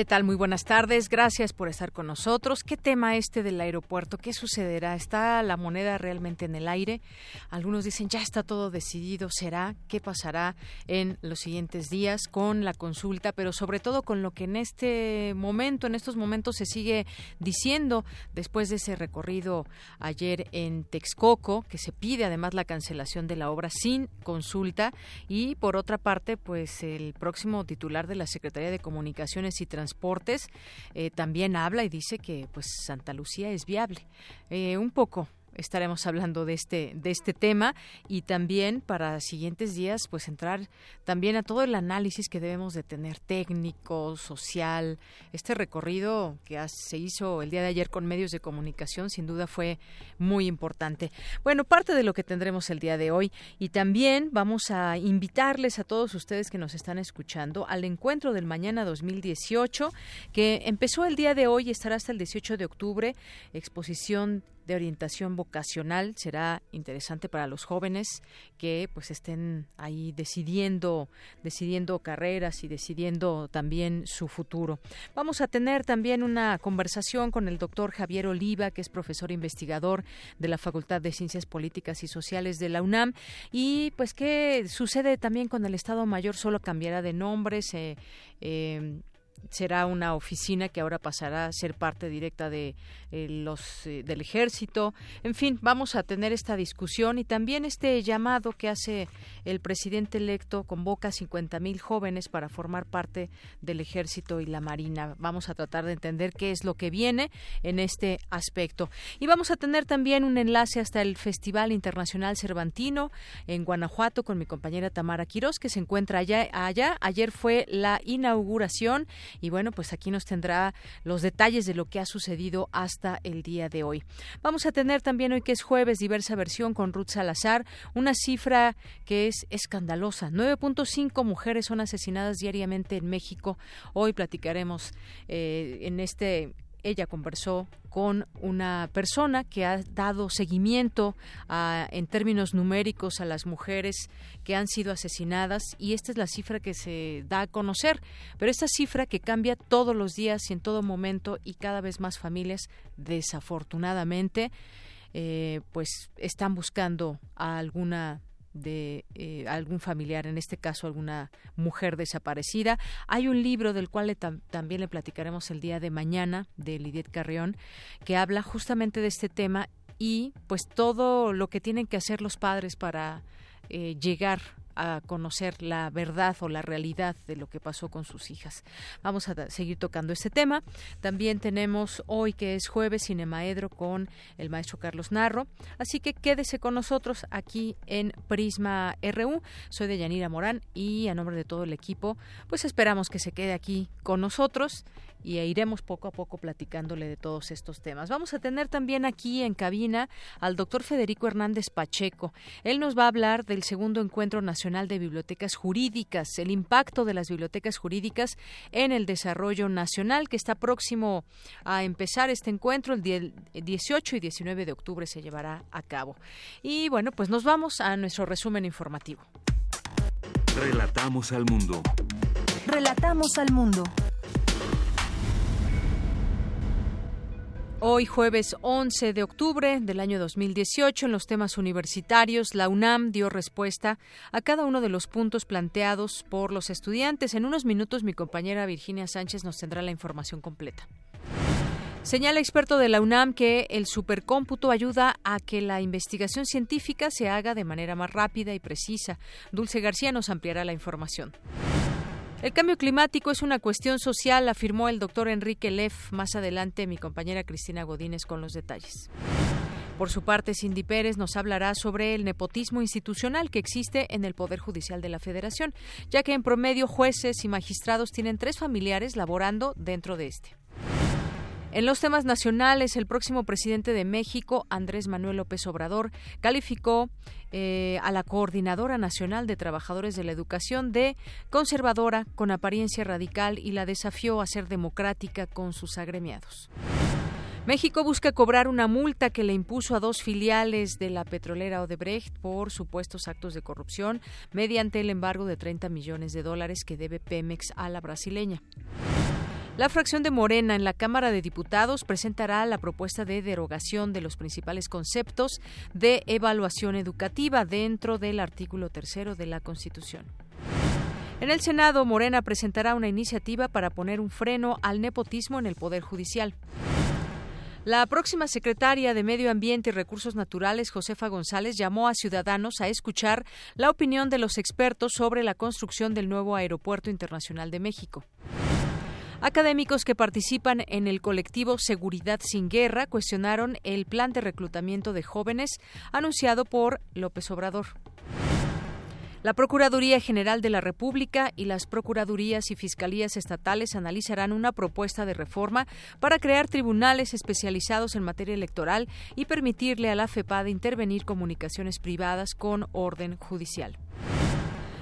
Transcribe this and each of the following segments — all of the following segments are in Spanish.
¿Qué tal? Muy buenas tardes. Gracias por estar con nosotros. ¿Qué tema este del aeropuerto? ¿Qué sucederá? ¿Está la moneda realmente en el aire? Algunos dicen ya está todo decidido. ¿Será? ¿Qué pasará en los siguientes días con la consulta? Pero sobre todo con lo que en este momento, en estos momentos se sigue diciendo después de ese recorrido ayer en Texcoco, que se pide además la cancelación de la obra sin consulta. Y por otra parte, pues el próximo titular de la Secretaría de Comunicaciones y Transportes eh, también habla y dice que pues Santa Lucía es viable. Eh, un poco estaremos hablando de este de este tema y también para siguientes días pues entrar también a todo el análisis que debemos de tener técnico, social. Este recorrido que se hizo el día de ayer con medios de comunicación sin duda fue muy importante. Bueno, parte de lo que tendremos el día de hoy y también vamos a invitarles a todos ustedes que nos están escuchando al encuentro del mañana 2018 que empezó el día de hoy y estará hasta el 18 de octubre, exposición de orientación vocacional será interesante para los jóvenes que pues estén ahí decidiendo decidiendo carreras y decidiendo también su futuro. Vamos a tener también una conversación con el doctor Javier Oliva, que es profesor investigador de la Facultad de Ciencias Políticas y Sociales de la UNAM y pues qué sucede también con el Estado Mayor solo cambiará de nombre eh, será una oficina que ahora pasará a ser parte directa de eh, los eh, del ejército. En fin vamos a tener esta discusión y también este llamado que hace el presidente electo convoca a 50 mil jóvenes para formar parte del ejército y la marina. Vamos a tratar de entender qué es lo que viene en este aspecto. Y vamos a tener también un enlace hasta el festival internacional cervantino en Guanajuato con mi compañera Tamara Quirós que se encuentra allá allá. Ayer fue la inauguración y bueno, pues aquí nos tendrá los detalles de lo que ha sucedido hasta el día de hoy. Vamos a tener también hoy que es jueves diversa versión con Ruth Salazar, una cifra que es escandalosa. 9.5 mujeres son asesinadas diariamente en México. Hoy platicaremos eh, en este ella conversó con una persona que ha dado seguimiento en términos numéricos a las mujeres que han sido asesinadas y esta es la cifra que se da a conocer, pero esta cifra que cambia todos los días y en todo momento y cada vez más familias desafortunadamente eh, pues están buscando a alguna de eh, algún familiar, en este caso alguna mujer desaparecida. Hay un libro del cual también le platicaremos el día de mañana, de Lidiet Carrión, que habla justamente de este tema y pues todo lo que tienen que hacer los padres para eh, llegar a conocer la verdad o la realidad de lo que pasó con sus hijas. Vamos a seguir tocando este tema. También tenemos hoy que es jueves Cinemaedro con el maestro Carlos Narro. Así que quédese con nosotros aquí en Prisma RU. Soy de Yanira Morán y a nombre de todo el equipo, pues esperamos que se quede aquí con nosotros y iremos poco a poco platicándole de todos estos temas. Vamos a tener también aquí en cabina al doctor Federico Hernández Pacheco. Él nos va a hablar del segundo encuentro nacional de bibliotecas jurídicas, el impacto de las bibliotecas jurídicas en el desarrollo nacional que está próximo a empezar este encuentro el 18 y 19 de octubre se llevará a cabo. Y bueno, pues nos vamos a nuestro resumen informativo. Relatamos al mundo. Relatamos al mundo. Hoy jueves 11 de octubre del año 2018 en los temas universitarios, la UNAM dio respuesta a cada uno de los puntos planteados por los estudiantes. En unos minutos mi compañera Virginia Sánchez nos tendrá la información completa. Señala experto de la UNAM que el supercómputo ayuda a que la investigación científica se haga de manera más rápida y precisa. Dulce García nos ampliará la información. El cambio climático es una cuestión social, afirmó el doctor Enrique Leff. Más adelante, mi compañera Cristina Godínez con los detalles. Por su parte, Cindy Pérez nos hablará sobre el nepotismo institucional que existe en el Poder Judicial de la Federación, ya que en promedio jueces y magistrados tienen tres familiares laborando dentro de este. En los temas nacionales, el próximo presidente de México, Andrés Manuel López Obrador, calificó eh, a la Coordinadora Nacional de Trabajadores de la Educación de conservadora, con apariencia radical y la desafió a ser democrática con sus agremiados. México busca cobrar una multa que le impuso a dos filiales de la petrolera Odebrecht por supuestos actos de corrupción mediante el embargo de 30 millones de dólares que debe Pemex a la brasileña. La fracción de Morena en la Cámara de Diputados presentará la propuesta de derogación de los principales conceptos de evaluación educativa dentro del artículo tercero de la Constitución. En el Senado, Morena presentará una iniciativa para poner un freno al nepotismo en el Poder Judicial. La próxima secretaria de Medio Ambiente y Recursos Naturales, Josefa González, llamó a ciudadanos a escuchar la opinión de los expertos sobre la construcción del nuevo Aeropuerto Internacional de México. Académicos que participan en el colectivo Seguridad sin Guerra cuestionaron el plan de reclutamiento de jóvenes anunciado por López Obrador. La Procuraduría General de la República y las Procuradurías y Fiscalías Estatales analizarán una propuesta de reforma para crear tribunales especializados en materia electoral y permitirle a la FEPAD intervenir comunicaciones privadas con orden judicial.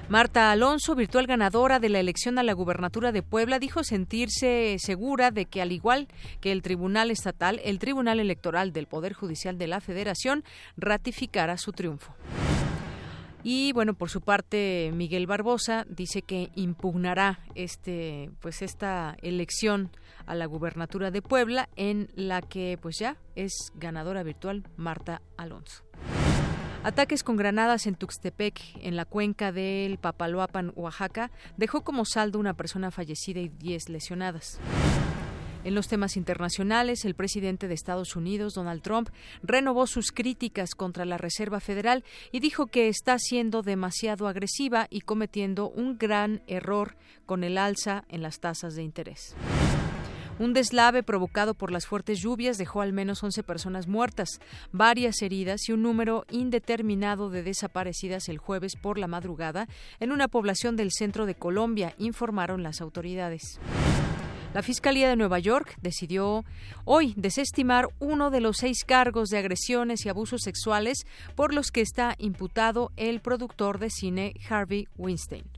Marta Alonso, virtual ganadora de la elección a la gubernatura de Puebla, dijo sentirse segura de que, al igual que el Tribunal Estatal, el Tribunal Electoral del Poder Judicial de la Federación ratificará su triunfo. Y bueno, por su parte, Miguel Barbosa dice que impugnará este, pues esta elección a la gubernatura de Puebla, en la que pues ya es ganadora virtual Marta Alonso. Ataques con granadas en Tuxtepec, en la cuenca del Papaloapan, Oaxaca, dejó como saldo una persona fallecida y 10 lesionadas. En los temas internacionales, el presidente de Estados Unidos, Donald Trump, renovó sus críticas contra la Reserva Federal y dijo que está siendo demasiado agresiva y cometiendo un gran error con el alza en las tasas de interés. Un deslave provocado por las fuertes lluvias dejó al menos 11 personas muertas, varias heridas y un número indeterminado de desaparecidas el jueves por la madrugada en una población del centro de Colombia, informaron las autoridades. La Fiscalía de Nueva York decidió hoy desestimar uno de los seis cargos de agresiones y abusos sexuales por los que está imputado el productor de cine Harvey Weinstein.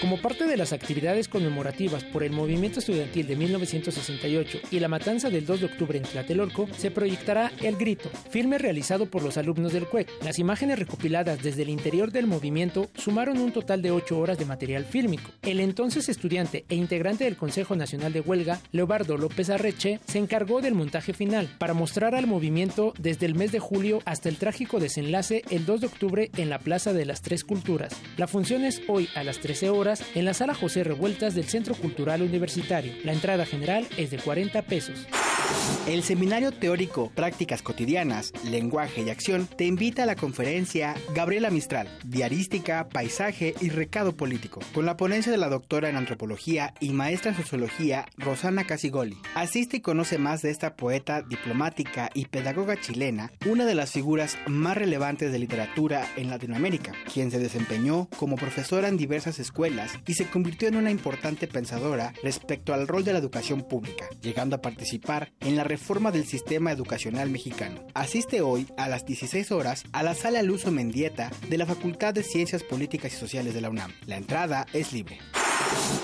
Como parte de las actividades conmemorativas por el movimiento estudiantil de 1968 y la matanza del 2 de octubre en Tlatelolco, se proyectará El Grito, filme realizado por los alumnos del CUEC. Las imágenes recopiladas desde el interior del movimiento sumaron un total de 8 horas de material fílmico. El entonces estudiante e integrante del Consejo Nacional de Huelga, Leobardo López Arreche, se encargó del montaje final para mostrar al movimiento desde el mes de julio hasta el trágico desenlace el 2 de octubre en la Plaza de las Tres Culturas. La función es hoy a las 13 horas en la sala José Revueltas del Centro Cultural Universitario. La entrada general es de 40 pesos. El seminario teórico Prácticas Cotidianas, Lenguaje y Acción te invita a la conferencia Gabriela Mistral, Diarística, Paisaje y Recado Político, con la ponencia de la doctora en Antropología y maestra en Sociología Rosana Casigoli. Asiste y conoce más de esta poeta, diplomática y pedagoga chilena, una de las figuras más relevantes de literatura en Latinoamérica, quien se desempeñó como profesora en diversas escuelas y se convirtió en una importante pensadora respecto al rol de la educación pública, llegando a participar en la reforma del sistema educacional mexicano. Asiste hoy a las 16 horas a la sala Luso Mendieta de la Facultad de Ciencias Políticas y Sociales de la UNAM. La entrada es libre.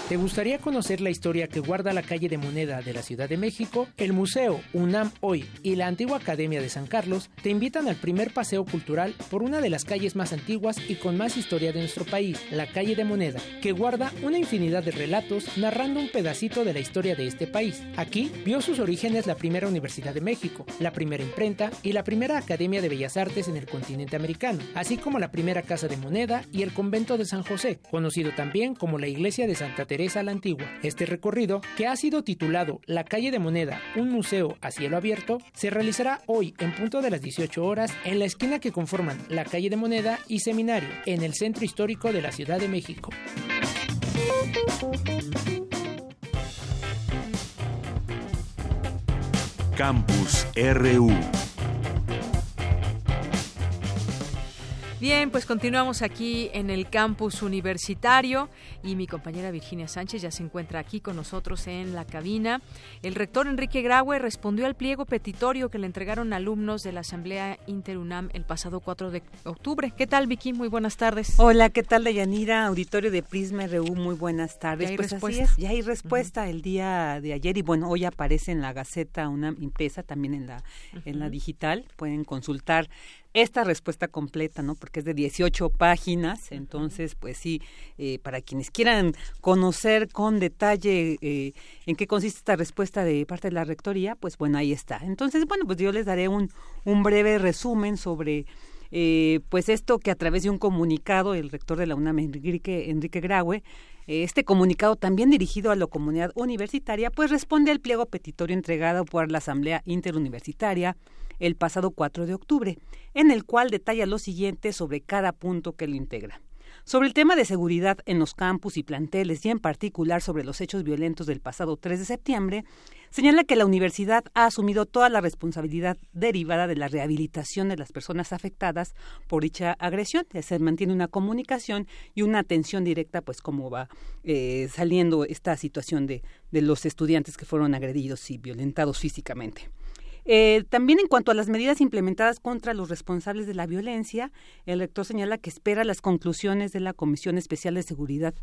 ¿Te gustaría conocer la historia que guarda la calle de moneda de la Ciudad de México? El Museo UNAM Hoy y la antigua Academia de San Carlos te invitan al primer paseo cultural por una de las calles más antiguas y con más historia de nuestro país, la calle de moneda, que guarda una infinidad de relatos narrando un pedacito de la historia de este país. Aquí vio sus orígenes la primera Universidad de México, la primera imprenta y la primera Academia de Bellas Artes en el continente americano, así como la primera Casa de Moneda y el Convento de San José, conocido también como la Iglesia de Santa Teresa la Antigua. Este recorrido, que ha sido titulado La calle de Moneda, un museo a cielo abierto, se realizará hoy en punto de las 18 horas en la esquina que conforman la calle de Moneda y Seminario, en el centro histórico de la Ciudad de México. Campus RU Bien, pues continuamos aquí en el campus universitario y mi compañera Virginia Sánchez ya se encuentra aquí con nosotros en la cabina. El rector Enrique Graue respondió al pliego petitorio que le entregaron alumnos de la Asamblea Interunam el pasado 4 de octubre. ¿Qué tal, Vicky? Muy buenas tardes. Hola, ¿qué tal, Deyanira? Auditorio de Prisma RU, muy buenas tardes. Ya hay pues respuesta. así es, ya hay respuesta el día de ayer y bueno, hoy aparece en la Gaceta una impresa, también en la, en la digital. Pueden consultar esta respuesta completa, ¿no? Porque es de 18 páginas, entonces, pues sí, eh, para quienes quieran conocer con detalle eh, en qué consiste esta respuesta de parte de la Rectoría, pues bueno, ahí está. Entonces, bueno, pues yo les daré un, un breve resumen sobre... Eh, pues esto que a través de un comunicado el rector de la UNAM, Enrique, Enrique Graue, este comunicado también dirigido a la comunidad universitaria, pues responde al pliego petitorio entregado por la Asamblea Interuniversitaria el pasado 4 de octubre, en el cual detalla lo siguiente sobre cada punto que lo integra. Sobre el tema de seguridad en los campus y planteles y en particular sobre los hechos violentos del pasado 3 de septiembre, señala que la universidad ha asumido toda la responsabilidad derivada de la rehabilitación de las personas afectadas por dicha agresión. Se mantiene una comunicación y una atención directa, pues cómo va eh, saliendo esta situación de, de los estudiantes que fueron agredidos y violentados físicamente. Eh, también en cuanto a las medidas implementadas contra los responsables de la violencia, el rector señala que espera las conclusiones de la Comisión Especial de Seguridad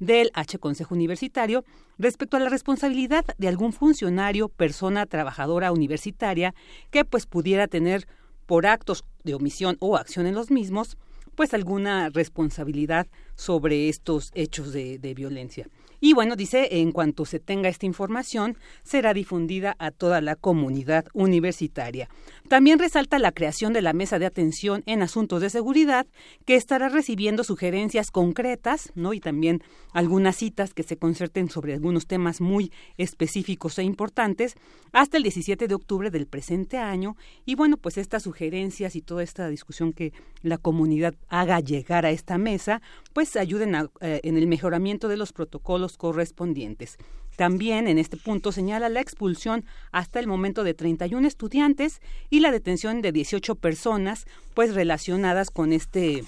del H Consejo Universitario respecto a la responsabilidad de algún funcionario, persona trabajadora universitaria que pues pudiera tener por actos de omisión o acción en los mismos, pues alguna responsabilidad sobre estos hechos de, de violencia. Y bueno, dice, en cuanto se tenga esta información, será difundida a toda la comunidad universitaria. También resalta la creación de la Mesa de Atención en Asuntos de Seguridad, que estará recibiendo sugerencias concretas, ¿no? Y también algunas citas que se concerten sobre algunos temas muy específicos e importantes, hasta el 17 de octubre del presente año. Y bueno, pues estas sugerencias y toda esta discusión que la comunidad haga llegar a esta mesa, pues ayuden eh, en el mejoramiento de los protocolos correspondientes. También en este punto señala la expulsión hasta el momento de 31 estudiantes y la detención de 18 personas pues relacionadas con este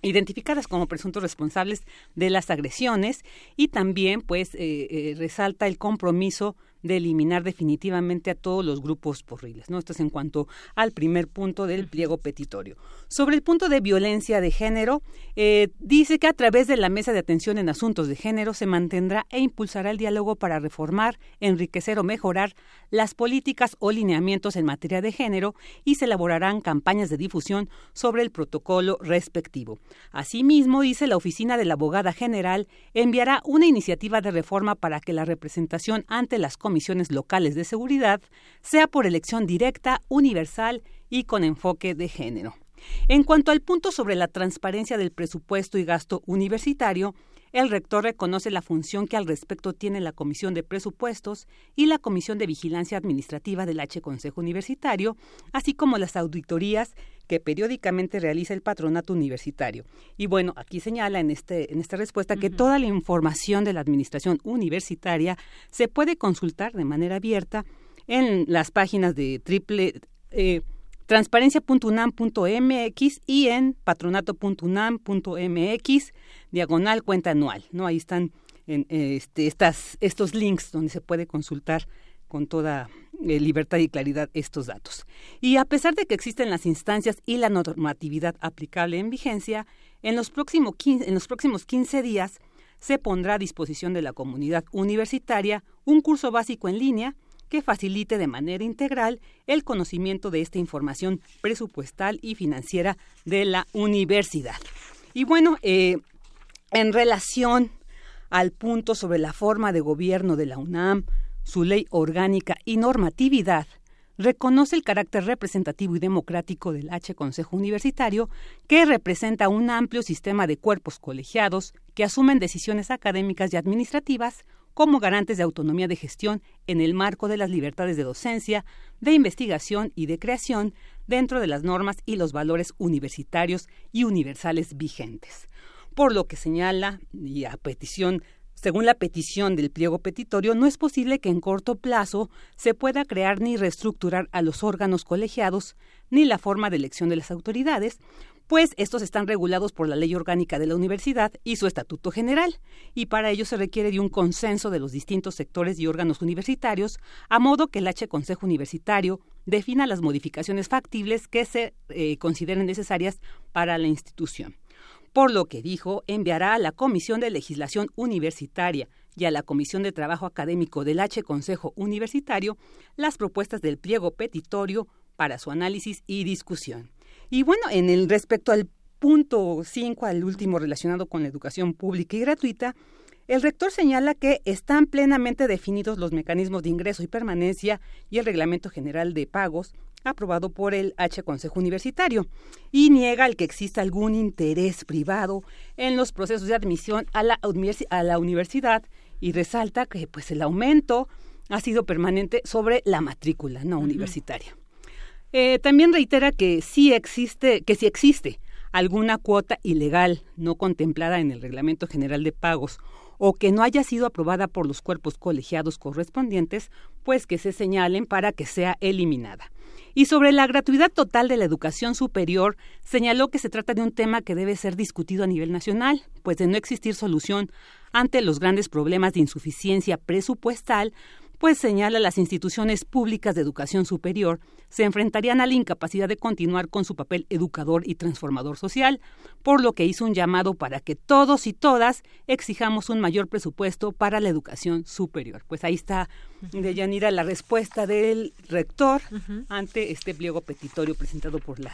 identificadas como presuntos responsables de las agresiones y también pues eh, eh, resalta el compromiso de eliminar definitivamente a todos los grupos porriles. ¿no? Esto es en cuanto al primer punto del pliego petitorio. Sobre el punto de violencia de género, eh, dice que a través de la Mesa de Atención en Asuntos de Género se mantendrá e impulsará el diálogo para reformar, enriquecer o mejorar las políticas o lineamientos en materia de género y se elaborarán campañas de difusión sobre el protocolo respectivo. Asimismo, dice la Oficina de la Abogada General, enviará una iniciativa de reforma para que la representación ante las comisiones locales de seguridad sea por elección directa, universal y con enfoque de género. En cuanto al punto sobre la transparencia del presupuesto y gasto universitario, el rector reconoce la función que al respecto tiene la Comisión de Presupuestos y la Comisión de Vigilancia Administrativa del H Consejo Universitario, así como las auditorías que periódicamente realiza el patronato universitario. Y bueno, aquí señala en, este, en esta respuesta que toda la información de la administración universitaria se puede consultar de manera abierta en las páginas de triple eh, transparencia.unam.mx y en patronato.unam.mx diagonal cuenta anual, ¿no? Ahí están en, este, estas, estos links donde se puede consultar con toda eh, libertad y claridad estos datos. Y a pesar de que existen las instancias y la normatividad aplicable en vigencia, en los, próximo 15, en los próximos 15 días se pondrá a disposición de la comunidad universitaria un curso básico en línea que facilite de manera integral el conocimiento de esta información presupuestal y financiera de la universidad. Y bueno, eh, en relación al punto sobre la forma de gobierno de la UNAM, su ley orgánica y normatividad, reconoce el carácter representativo y democrático del H Consejo Universitario, que representa un amplio sistema de cuerpos colegiados que asumen decisiones académicas y administrativas como garantes de autonomía de gestión en el marco de las libertades de docencia, de investigación y de creación dentro de las normas y los valores universitarios y universales vigentes. Por lo que señala, y a petición según la petición del pliego petitorio, no es posible que en corto plazo se pueda crear ni reestructurar a los órganos colegiados ni la forma de elección de las autoridades, pues estos están regulados por la ley orgánica de la universidad y su estatuto general, y para ello se requiere de un consenso de los distintos sectores y órganos universitarios, a modo que el H Consejo Universitario defina las modificaciones factibles que se eh, consideren necesarias para la institución por lo que dijo enviará a la Comisión de Legislación Universitaria y a la Comisión de Trabajo Académico del H Consejo Universitario las propuestas del pliego petitorio para su análisis y discusión. Y bueno, en el respecto al punto 5, al último relacionado con la educación pública y gratuita, el rector señala que están plenamente definidos los mecanismos de ingreso y permanencia y el reglamento general de pagos aprobado por el H Consejo Universitario y niega el que exista algún interés privado en los procesos de admisión a la, a la universidad y resalta que pues el aumento ha sido permanente sobre la matrícula no universitaria. Eh, también reitera que sí existe, que si existe alguna cuota ilegal no contemplada en el Reglamento General de Pagos o que no haya sido aprobada por los cuerpos colegiados correspondientes, pues que se señalen para que sea eliminada. Y sobre la gratuidad total de la educación superior, señaló que se trata de un tema que debe ser discutido a nivel nacional, pues de no existir solución ante los grandes problemas de insuficiencia presupuestal, pues señala las instituciones públicas de educación superior se enfrentarían a la incapacidad de continuar con su papel educador y transformador social, por lo que hizo un llamado para que todos y todas exijamos un mayor presupuesto para la educación superior. Pues ahí está, de Yanira, la respuesta del rector ante este pliego petitorio presentado por la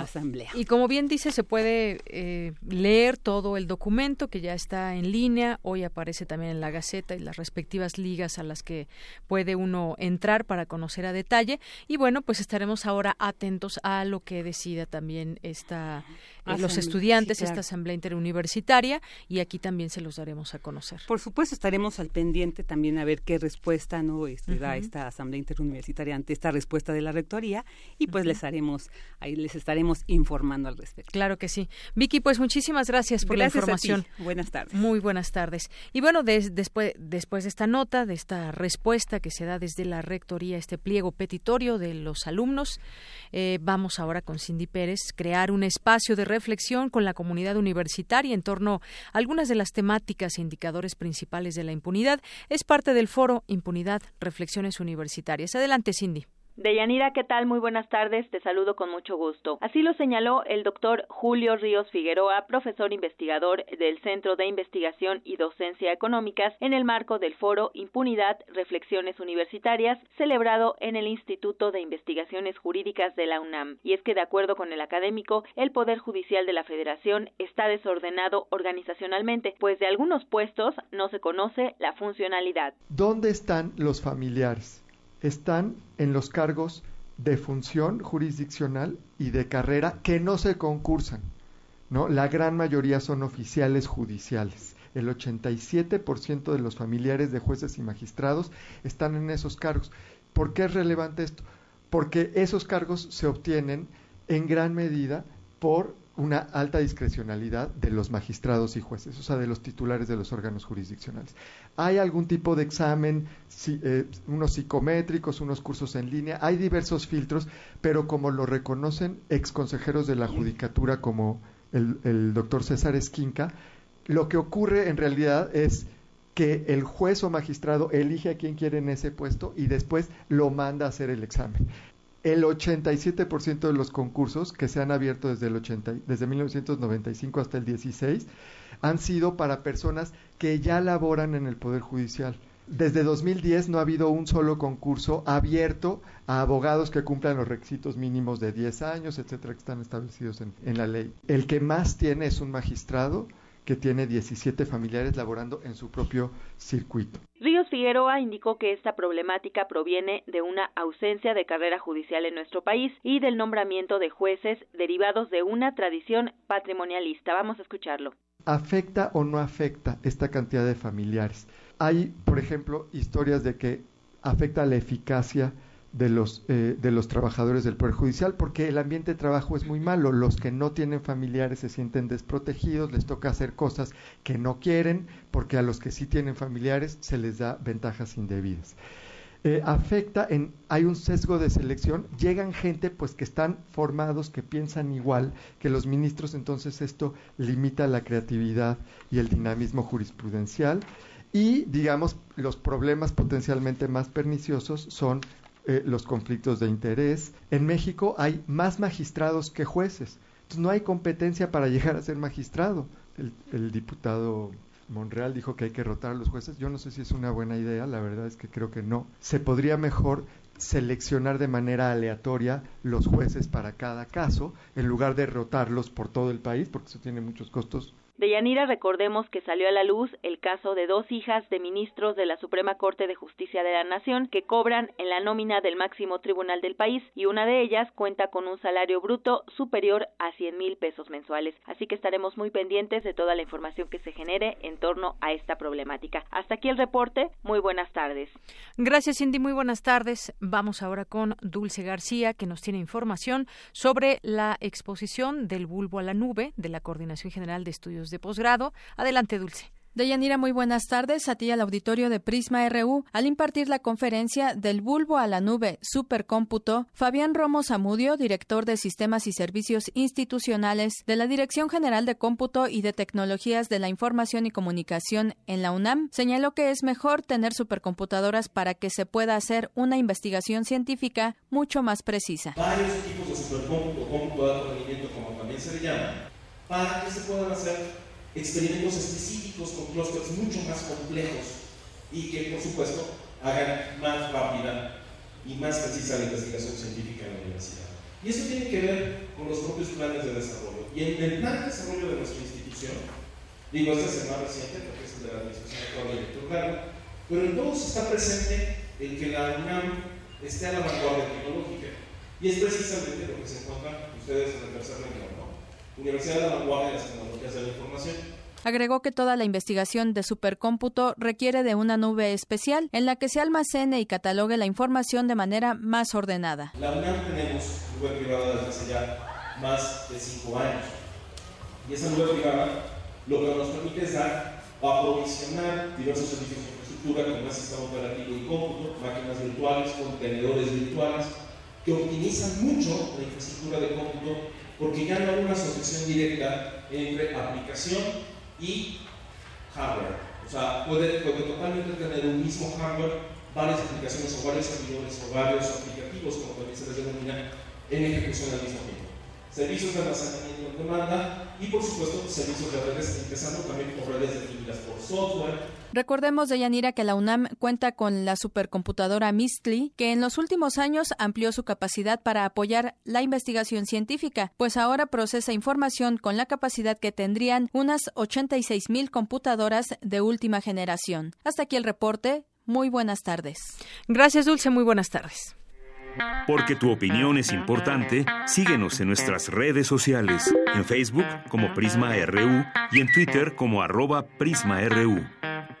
Asamblea. Y como bien dice, se puede eh, leer todo el documento que ya está en línea, hoy aparece también en la Gaceta y las respectivas ligas a las que puede uno entrar para conocer a detalle. Y bueno, pues estaremos ahora atentos a lo que decida también esta eh, los estudiantes, esta asamblea interuniversitaria, y aquí también se los daremos a conocer. Por supuesto, estaremos al pendiente también a ver qué respuesta no este, da esta asamblea interuniversitaria ante esta respuesta de la rectoría, y pues les haremos, ahí les estaremos informando al respecto. Claro que sí. Vicky, pues muchísimas gracias por la información. Buenas tardes. Muy buenas tardes. Y bueno, después, después de esta nota, de esta respuesta que se da desde la rectoría, este pliego petitorio de los alumnos, eh, vamos ahora con Cindy Pérez, crear un espacio de reflexión con la comunidad universitaria en torno a algunas de las temáticas e indicadores principales de la impunidad. Es parte del foro Impunidad, Reflexiones Universitarias. Adelante, Cindy. Deyanira, ¿qué tal? Muy buenas tardes, te saludo con mucho gusto. Así lo señaló el doctor Julio Ríos Figueroa, profesor investigador del Centro de Investigación y Docencia Económicas, en el marco del foro Impunidad, Reflexiones Universitarias, celebrado en el Instituto de Investigaciones Jurídicas de la UNAM. Y es que, de acuerdo con el académico, el Poder Judicial de la Federación está desordenado organizacionalmente, pues de algunos puestos no se conoce la funcionalidad. ¿Dónde están los familiares? Están en los cargos de función jurisdiccional y de carrera que no se concursan. ¿no? La gran mayoría son oficiales judiciales. El 87% de los familiares de jueces y magistrados están en esos cargos. ¿Por qué es relevante esto? Porque esos cargos se obtienen en gran medida por una alta discrecionalidad de los magistrados y jueces, o sea, de los titulares de los órganos jurisdiccionales. Hay algún tipo de examen, eh, unos psicométricos, unos cursos en línea, hay diversos filtros, pero como lo reconocen ex consejeros de la Judicatura como el, el doctor César Esquinca, lo que ocurre en realidad es que el juez o magistrado elige a quien quiere en ese puesto y después lo manda a hacer el examen el 87% de los concursos que se han abierto desde, el 80, desde 1995 hasta el 16 han sido para personas que ya laboran en el Poder Judicial. Desde 2010 no ha habido un solo concurso abierto a abogados que cumplan los requisitos mínimos de 10 años, etcétera, que están establecidos en, en la ley. El que más tiene es un magistrado que tiene 17 familiares laborando en su propio circuito. Ríos Figueroa indicó que esta problemática proviene de una ausencia de carrera judicial en nuestro país y del nombramiento de jueces derivados de una tradición patrimonialista. Vamos a escucharlo. ¿Afecta o no afecta esta cantidad de familiares? Hay, por ejemplo, historias de que afecta la eficacia de los, eh, de los trabajadores del Poder Judicial porque el ambiente de trabajo es muy malo. Los que no tienen familiares se sienten desprotegidos, les toca hacer cosas que no quieren porque a los que sí tienen familiares se les da ventajas indebidas. Eh, afecta hay un sesgo de selección, llegan gente pues que están formados, que piensan igual que los ministros, entonces esto limita la creatividad y el dinamismo jurisprudencial y digamos los problemas potencialmente más perniciosos son eh, los conflictos de interés. En México hay más magistrados que jueces. Entonces no hay competencia para llegar a ser magistrado. El, diputado Monreal dijo que hay que rotar a los jueces. Yo no sé si es una buena idea, la verdad es que creo que no. Se podría mejor seleccionar de manera aleatoria los jueces para cada caso, en lugar de rotarlos por todo el país, porque eso tiene muchos costos de Yanira recordemos que salió a la luz el caso de dos hijas de ministros de la Suprema Corte de Justicia de la Nación que cobran en la nómina del máximo tribunal del país y una de ellas cuenta con un salario bruto superior a 100 mil pesos mensuales. Así que estaremos muy pendientes de toda la información que se genere en torno a esta problemática. Hasta aquí el reporte. Muy buenas tardes. Gracias, Cindy. Muy buenas tardes. Vamos ahora con Dulce García, que nos tiene información sobre la exposición del bulbo a la nube de la Coordinación General de Estudios de posgrado. Adelante, Dulce. Deyanira, muy buenas tardes. A ti al auditorio de Prisma RU. Al impartir la conferencia del bulbo a la nube supercómputo, Fabián Romo Zamudio, director de Sistemas y Servicios Institucionales de la Dirección General de Cómputo y de Tecnologías de la Información y Comunicación en la UNAM, señaló que es mejor tener supercomputadoras para que se pueda hacer una investigación científica mucho más precisa. Varios tipos de supercómputo, cómputo de alto rendimiento, como también se le llama, para que se puedan hacer experimentos específicos con clústeres mucho más complejos y que, por supuesto, hagan más rápida y más precisa la investigación científica en la universidad. Y eso tiene que ver con los propios planes de desarrollo. Y en el plan de desarrollo de nuestra institución, digo, este es el más reciente porque es el de la Administración Actual de Electrocargo, pero en todos está presente el que la UNAM esté a la vanguardia tecnológica. Y es precisamente lo que se encuentra ustedes en el tercer renglón. Universidad de la Vanguardia de las Tecnologías de la Información. Agregó que toda la investigación de supercómputo requiere de una nube especial en la que se almacene y catalogue la información de manera más ordenada. La UNAM tenemos nube privada desde hace ya más de cinco años. Y esa nube privada lo que nos permite es dar, aprovisionar diversos servicios de infraestructura como el sistema operativo y cómputo, máquinas virtuales, contenedores virtuales, que optimizan mucho la infraestructura de cómputo porque ya no hay una asociación directa entre aplicación y hardware. O sea, puede, puede totalmente tener un mismo hardware, varias aplicaciones o varios servidores o varios aplicativos, como también se les denomina, en ejecución al mismo tiempo. Servicios de almacenamiento en demanda y, por supuesto, servicios de redes, empezando también por redes definidas por software, Recordemos, Deyanira, que la UNAM cuenta con la supercomputadora Mistli, que en los últimos años amplió su capacidad para apoyar la investigación científica, pues ahora procesa información con la capacidad que tendrían unas 86 mil computadoras de última generación. Hasta aquí el reporte. Muy buenas tardes. Gracias, Dulce. Muy buenas tardes. Porque tu opinión es importante, síguenos en nuestras redes sociales, en Facebook como Prisma RU y en Twitter como arroba PrismaRU.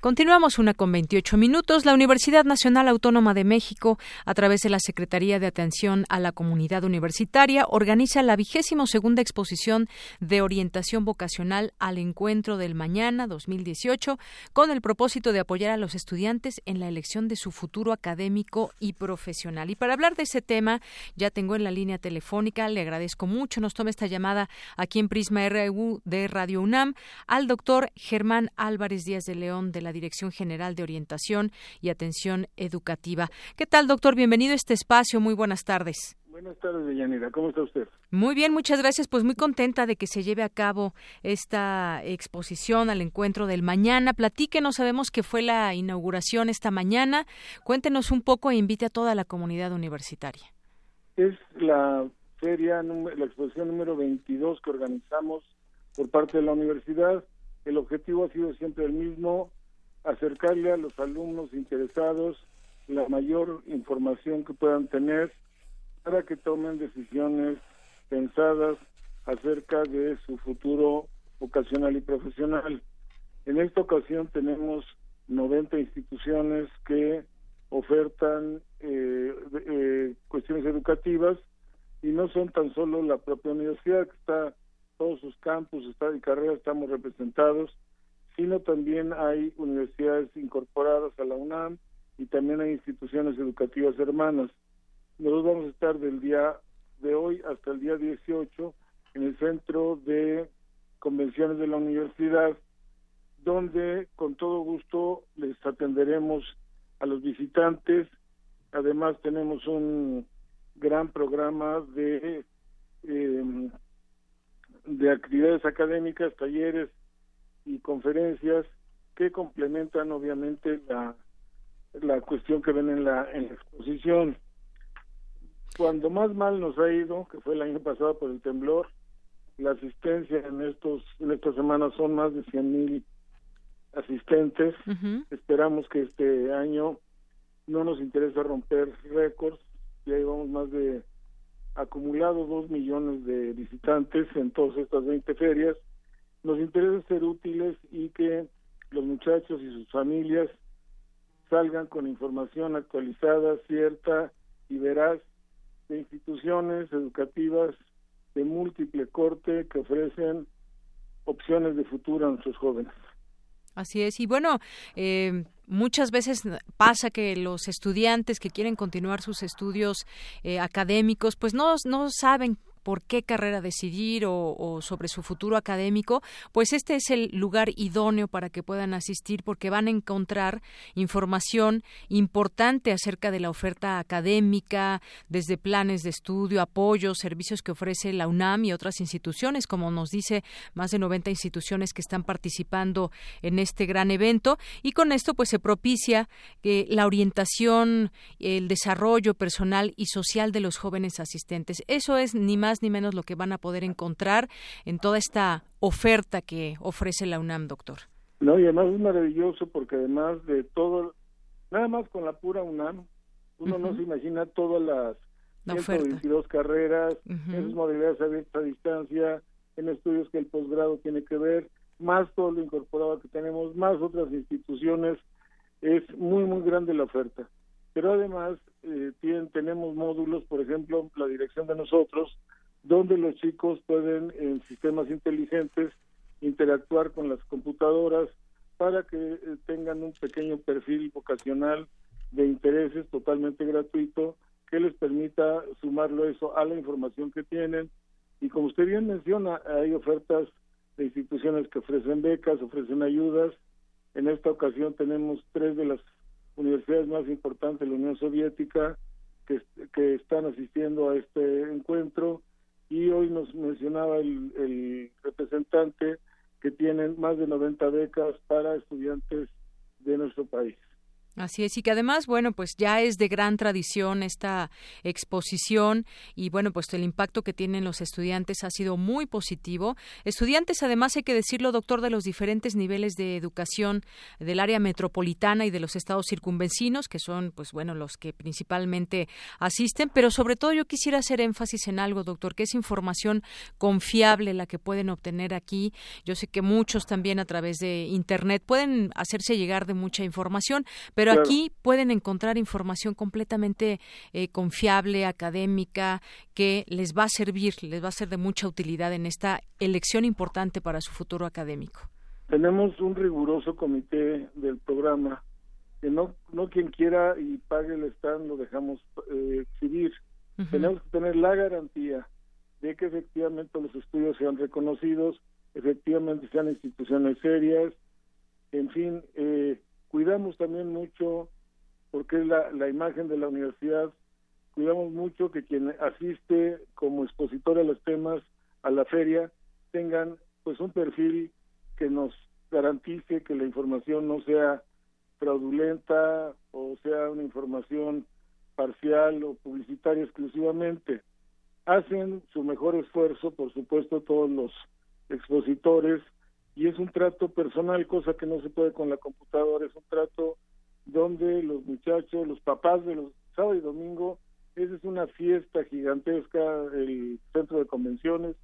Continuamos una con 28 minutos. La Universidad Nacional Autónoma de México, a través de la Secretaría de Atención a la Comunidad Universitaria, organiza la vigésimo segunda exposición de orientación vocacional al encuentro del mañana 2018 con el propósito de apoyar a los estudiantes en la elección de su futuro académico y profesional. Y para hablar de ese tema, ya tengo en la línea telefónica, le agradezco mucho, nos toma esta llamada aquí en Prisma RU de Radio UNAM al doctor Germán Álvarez Díaz de León de la Dirección General de Orientación y Atención Educativa. ¿Qué tal, doctor? Bienvenido a este espacio. Muy buenas tardes. Buenas tardes, Deyanira. ¿Cómo está usted? Muy bien, muchas gracias. Pues muy contenta de que se lleve a cabo esta exposición al encuentro del mañana. Platíquenos, sabemos que fue la inauguración esta mañana. Cuéntenos un poco e invite a toda la comunidad universitaria. Es la feria, la exposición número 22 que organizamos por parte de la universidad. El objetivo ha sido siempre el mismo, acercarle a los alumnos interesados la mayor información que puedan tener para que tomen decisiones pensadas acerca de su futuro vocacional y profesional. En esta ocasión tenemos 90 instituciones que ofertan eh, eh, cuestiones educativas y no son tan solo la propia universidad que está todos sus campus está y carreras estamos representados sino también hay universidades incorporadas a la UNAM y también hay instituciones educativas hermanas nosotros vamos a estar del día de hoy hasta el día 18 en el centro de convenciones de la universidad, donde con todo gusto les atenderemos a los visitantes. Además tenemos un gran programa de em, de actividades académicas, talleres y conferencias que complementan obviamente la, la cuestión que ven en la, en la exposición. Cuando más mal nos ha ido, que fue el año pasado por el temblor, la asistencia en estos en estas semanas son más de 100 mil asistentes. Esperamos que este año no nos interesa romper récords. Ya llevamos más de acumulado dos millones de visitantes en todas estas 20 ferias. Nos interesa ser útiles y que los muchachos y sus familias salgan con información actualizada, cierta y veraz de instituciones educativas de múltiple corte que ofrecen opciones de futuro a nuestros jóvenes. Así es. Y bueno, eh, muchas veces pasa que los estudiantes que quieren continuar sus estudios eh, académicos, pues no, no saben por qué carrera decidir o, sobre su futuro académico, pues este es el lugar idóneo para que puedan asistir porque van a encontrar información importante acerca de la oferta académica, desde planes de estudio, apoyo, servicios que ofrece la UNAM y otras instituciones, como nos dice, más de 90 instituciones que están participando en este gran evento y con esto pues se propicia que la orientación, el desarrollo personal y social de los jóvenes asistentes. Eso es ni más ni menos lo que van a poder encontrar en toda esta oferta que ofrece la UNAM, doctor. No, y además es maravilloso porque además de todo, nada más con la pura UNAM, uno no se imagina todas las 122 carreras, en esas modalidades abiertas a distancia, en estudios que el posgrado tiene que ver, más todo lo incorporado que tenemos, más otras instituciones, es muy, muy grande la oferta. Pero además eh, tienen, tenemos módulos, por ejemplo, la dirección de nosotros, donde los chicos pueden en sistemas inteligentes interactuar con las computadoras para que eh, tengan un pequeño perfil vocacional de intereses totalmente gratuito que les permita sumarlo eso a la información que tienen y como usted bien menciona hay ofertas de instituciones que ofrecen becas, ofrecen ayudas. En esta ocasión tenemos tres de las universidades más importantes de la Unión Soviética que, que están asistiendo a este encuentro y hoy nos mencionaba el, representante que tienen más de 90 becas para estudiantes de nuestro país. Así es, y que además, bueno, pues ya es de gran tradición esta exposición y bueno, pues el impacto que tienen los estudiantes ha sido muy positivo. Estudiantes, además, hay que decirlo, doctor, de los diferentes niveles de educación del área metropolitana y de los estados circunvecinos, que son, pues bueno, los que principalmente asisten, pero sobre todo yo quisiera hacer énfasis en algo, doctor, que es información confiable la que pueden obtener aquí. Yo sé que muchos también a través de Internet pueden hacerse llegar de mucha información, pero aquí pueden encontrar información completamente eh, confiable, académica, que les va a servir, les va a ser de mucha utilidad en esta elección importante para su futuro académico. Tenemos un riguroso comité del programa que no no quien quiera y pague el stand lo dejamos eh, exhibir. Tenemos que tener la garantía de que efectivamente los estudios sean reconocidos, efectivamente sean instituciones serias, en fin, eh, cuidamos también mucho porque es la, la imagen de la universidad cuidamos mucho que quien asiste como expositor a los temas a la feria tengan pues un perfil que nos garantice que la información no sea fraudulenta o sea una información parcial o publicitaria exclusivamente. Hacen su mejor esfuerzo, por supuesto, todos los expositores, y es un trato personal, cosa que no se puede con la computadora, es un trato donde los muchachos, los papás de los sábado y domingo, esa es una fiesta gigantesca, el centro de convenciones,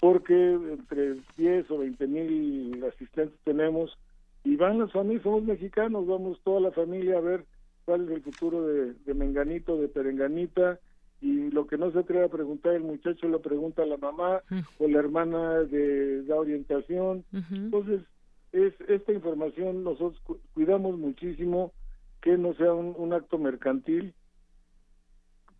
porque entre 10 o 20 mil asistentes tenemos y van las familias, somos mexicanos, vamos toda la familia a ver cuál es el futuro de, de Menganito, de Perenganita, y lo que no se atreve a preguntar el muchacho lo pregunta a la mamá o la hermana de la orientación. Entonces, es esta información nosotros cuidamos muchísimo que no sea un, acto mercantil.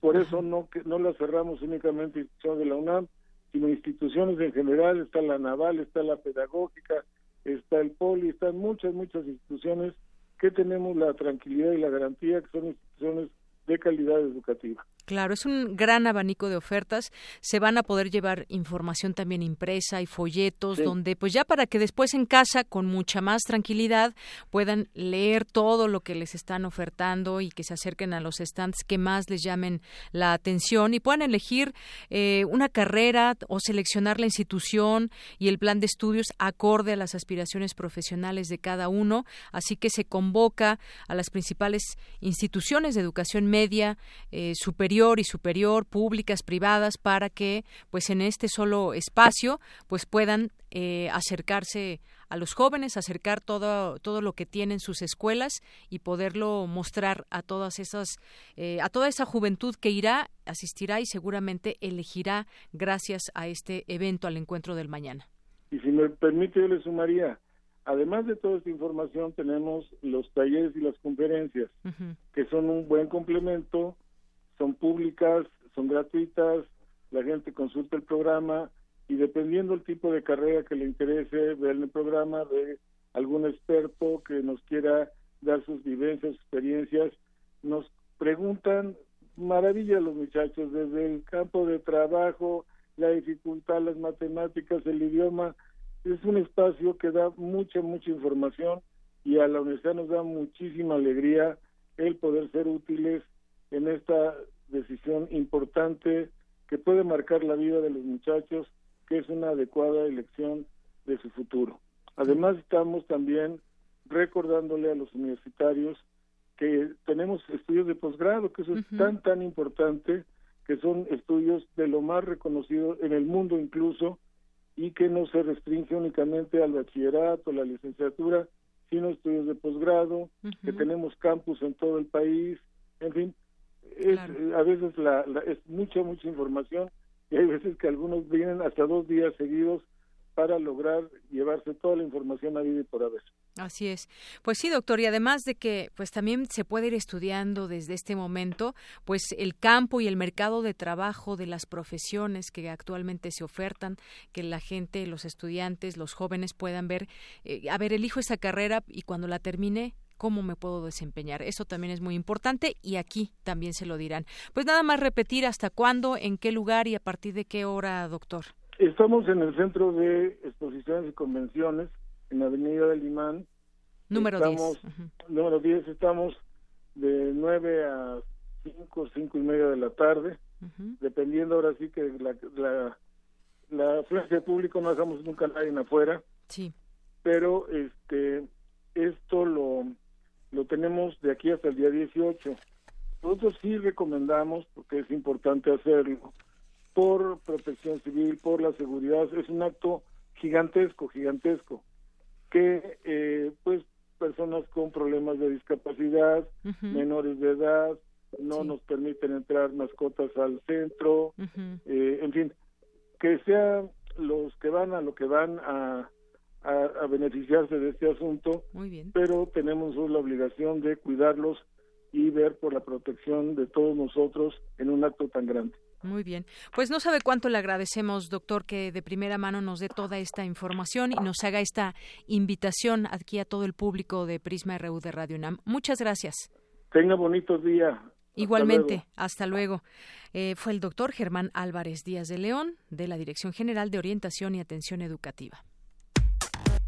Por eso no que no la cerramos únicamente instituciones de la UNAM, sino instituciones en general, está la naval, está la pedagógica, está el poli, están muchas, muchas instituciones que tenemos la tranquilidad y la garantía que son instituciones de calidad educativa. Claro, es un gran abanico de ofertas. Se van a poder llevar información también impresa y folletos, donde pues ya para que después en casa, con mucha más tranquilidad, puedan leer todo lo que les están ofertando y que se acerquen a los stands que más les llamen la atención y puedan elegir eh, una carrera o seleccionar la institución y el plan de estudios acorde a las aspiraciones profesionales de cada uno. Así que se convoca a las principales instituciones de educación media eh, superior y superior, públicas, privadas, para que pues en este solo espacio pues puedan eh, acercarse a los jóvenes, acercar todo, todo lo que tienen sus escuelas y poderlo mostrar a todas esas, eh, a toda esa juventud que irá, asistirá y seguramente elegirá gracias a este evento, al encuentro del mañana. Y si me permite, yo le sumaría, además de toda esta información, tenemos los talleres y las conferencias, que son un buen complemento son públicas, son gratuitas, la gente consulta el programa y dependiendo del tipo de carrera que le interese ver el programa, de algún experto que nos quiera dar sus vivencias, experiencias, nos preguntan maravilla los muchachos, desde el campo de trabajo, la dificultad, las matemáticas, el idioma, es un espacio que da mucha, mucha información y a la universidad nos da muchísima alegría el poder ser útiles en esta decisión importante que puede marcar la vida de los muchachos, que es una adecuada elección de su futuro. Además, estamos también recordándole a los universitarios que tenemos estudios de posgrado, que eso es tan, tan importante, que son estudios de lo más reconocido en el mundo incluso, y que no se restringe únicamente al bachillerato, la licenciatura, sino estudios de posgrado, que tenemos campus en todo el país, en fin, es, a veces la, es mucha, mucha información y hay veces que algunos vienen hasta dos días seguidos para lograr llevarse toda la información a vida y por haber. Así es. Pues sí, doctor, y además de que pues también se puede ir estudiando desde este momento pues el campo y el mercado de trabajo de las profesiones que actualmente se ofertan, que la gente, los estudiantes, los jóvenes puedan ver, eh, a ver, elijo esa carrera y cuando la termine cómo me puedo desempeñar. Eso también es muy importante y aquí también se lo dirán. Pues nada más repetir hasta cuándo, en qué lugar y a partir de qué hora, doctor. Estamos en el Centro de Exposiciones y Convenciones, en la Avenida del Imán. Número 10. Número 10, estamos de 9 a 5, 5 y media de la tarde, dependiendo ahora sí que la, la, la afluencia de público no dejamos nunca nadie afuera. Sí. Pero este esto lo lo tenemos de aquí hasta el día 18. Nosotros sí recomendamos, porque es importante hacerlo, por protección civil, por la seguridad, es un acto gigantesco, gigantesco, que eh, pues personas con problemas de discapacidad, menores de edad, no nos permiten entrar mascotas al centro, eh, en fin, que sean los que van a lo que van a a, beneficiarse de este asunto, pero tenemos la obligación de cuidarlos y ver por la protección de todos nosotros en un acto tan grande. Muy bien. Pues no sabe cuánto le agradecemos, doctor, que de primera mano nos dé toda esta información y nos haga esta invitación aquí a todo el público de Prisma RU de Radio UNAM. Muchas gracias. Tenga bonitos días. Igualmente, hasta luego. Eh, fue el doctor Germán Álvarez Díaz de León, de la Dirección General de Orientación y Atención Educativa.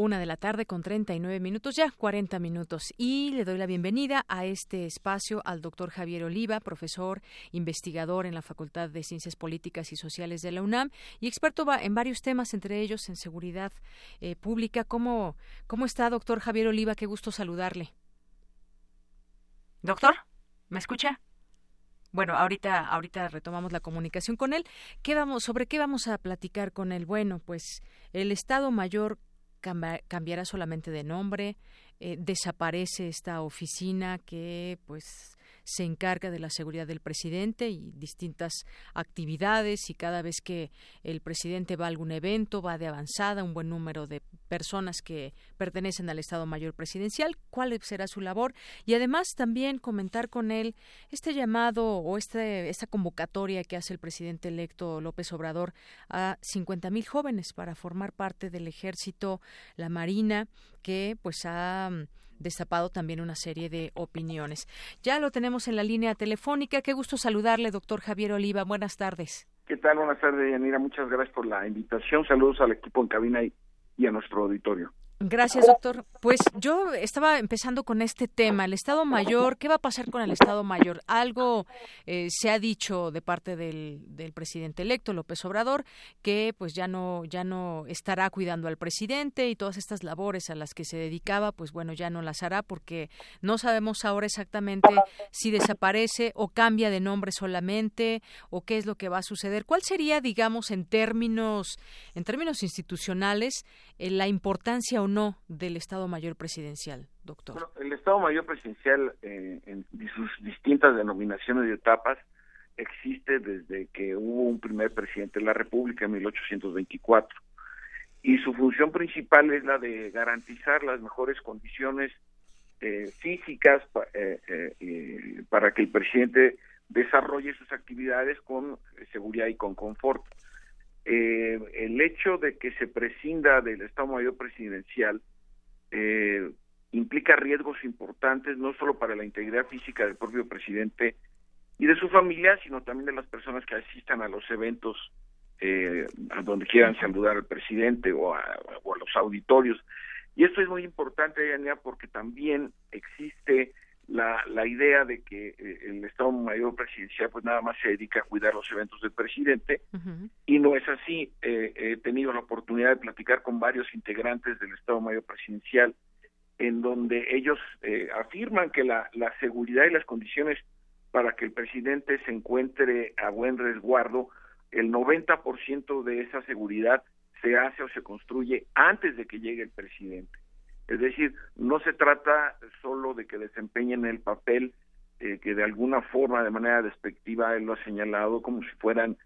Una de la tarde con 39 minutos, ya 40 minutos. Y le doy la bienvenida a este espacio al doctor Javier Oliva, profesor, investigador en la Facultad de Ciencias Políticas y Sociales de la UNAM y experto en varios temas, entre ellos en seguridad eh, pública. ¿Cómo, ¿Cómo está, doctor Javier Oliva? Qué gusto saludarle. Doctor, ¿me escucha? Bueno, ahorita, ahorita retomamos la comunicación con él. ¿Qué vamos, ¿Sobre qué vamos a platicar con él? Bueno, pues el Estado Mayor cambiará solamente de nombre, eh, desaparece esta oficina que pues se encarga de la seguridad del presidente y distintas actividades y cada vez que el presidente va a algún evento va de avanzada un buen número de personas que pertenecen al Estado Mayor Presidencial, cuál será su labor y además también comentar con él este llamado o este, esta convocatoria que hace el presidente electo López Obrador a 50 mil jóvenes para formar parte del ejército, la Marina, que pues ha destapado también una serie de opiniones. Ya lo tenemos en la línea telefónica. Qué gusto saludarle, doctor Javier Oliva. Buenas tardes. ¿Qué tal? Buenas tardes, Yanira. Muchas gracias por la invitación. Saludos al equipo en cabina y a nuestro auditorio. Gracias, doctor. Pues yo estaba empezando con este tema, el Estado Mayor. ¿Qué va a pasar con el Estado Mayor? Algo eh, se ha dicho de parte del, del, presidente electo López Obrador que pues ya no ya no estará cuidando al presidente y todas estas labores a las que se dedicaba, pues bueno ya no las hará porque no sabemos ahora exactamente si desaparece o cambia de nombre solamente o qué es lo que va a suceder. ¿Cuál sería, digamos, en términos en términos institucionales eh, la importancia o no del Estado Mayor Presidencial, doctor? el Estado Mayor Presidencial, eh, en sus distintas denominaciones y etapas, existe desde que hubo un primer presidente de la República en 1824. Y su función principal es la de garantizar las mejores condiciones eh, físicas eh, para que el presidente desarrolle sus actividades con seguridad y con confort. Eh, el hecho de que se prescinda del Estado Mayor Presidencial eh, implica riesgos importantes no solo para la integridad física del propio presidente y de su familia, sino también de las personas que asistan a los eventos eh, a donde quieran saludar al presidente o a, o a los auditorios. Y esto es muy importante, Yania, porque también existe la, la idea de que eh, el Estado Mayor Presidencial pues nada más se dedica a cuidar los eventos del presidente y no es así. Eh, he tenido la oportunidad de platicar con varios integrantes del Estado Mayor Presidencial en donde ellos eh, afirman que la, la seguridad y las condiciones para que el presidente se encuentre a buen resguardo, el 90% de esa seguridad se hace o se construye antes de que llegue el presidente. Es decir, no se trata solo de que desempeñen el papel eh, que de alguna forma, de manera despectiva, él lo ha señalado como si fueran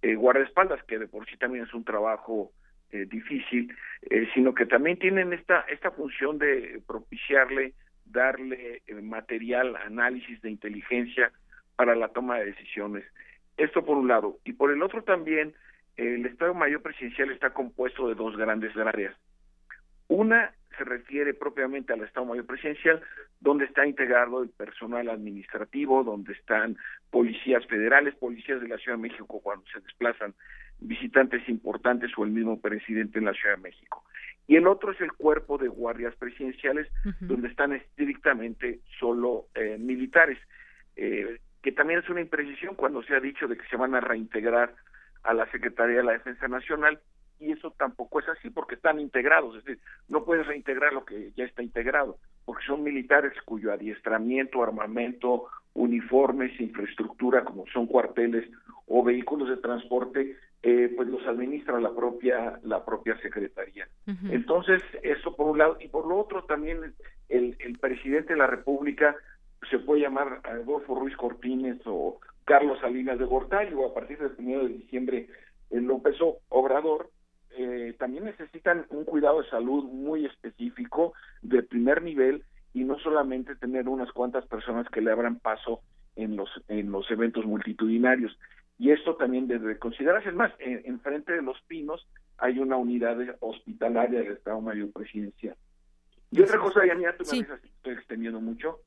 eh, guardaespaldas, que de por sí también es un trabajo eh, difícil, eh, sino que también tienen esta, esta función de propiciarle, darle material, análisis de inteligencia para la toma de decisiones. Esto por un lado. Y por el otro también, el Estado Mayor Presidencial está compuesto de dos grandes áreas. Una se refiere propiamente al Estado Mayor Presidencial, donde está integrado el personal administrativo, donde están policías federales, policías de la Ciudad de México cuando se desplazan visitantes importantes o el mismo presidente en la Ciudad de México. Y el otro es el cuerpo de guardias presidenciales, donde están estrictamente solo eh, militares, eh, que también es una imprecisión cuando se ha dicho de que se van a reintegrar a la Secretaría de la Defensa Nacional, y eso tampoco es así porque están integrados, es decir, no puedes reintegrar lo que ya está integrado, porque son militares cuyo adiestramiento, armamento, uniformes, infraestructura, como son cuarteles o vehículos de transporte, eh, pues los administra la propia la propia secretaría. Entonces, eso por un lado, y por lo otro también el, el presidente de la República se puede llamar Adolfo Ruiz Cortines o Carlos Salinas de Gortari, o a partir del 1 de diciembre López Obrador, eh, también necesitan un cuidado de salud muy específico de primer nivel y no solamente tener unas cuantas personas que le abran paso en los en los eventos multitudinarios y esto también debe considerarse. Es más, en, frente de los pinos hay una unidad hospitalaria del Estado Mayor Presidencial. Y otra cosa, Yanía, tú me estoy extendiendo mucho.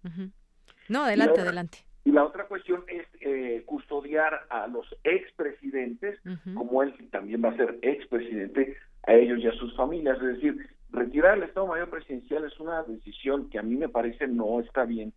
No, adelante, adelante. Y la otra cuestión es eh, custodiar a los expresidentes, como él también va a ser expresidente, a ellos y a sus familias. Es decir, retirar el Estado Mayor Presidencial es una decisión que a mí me parece no está bien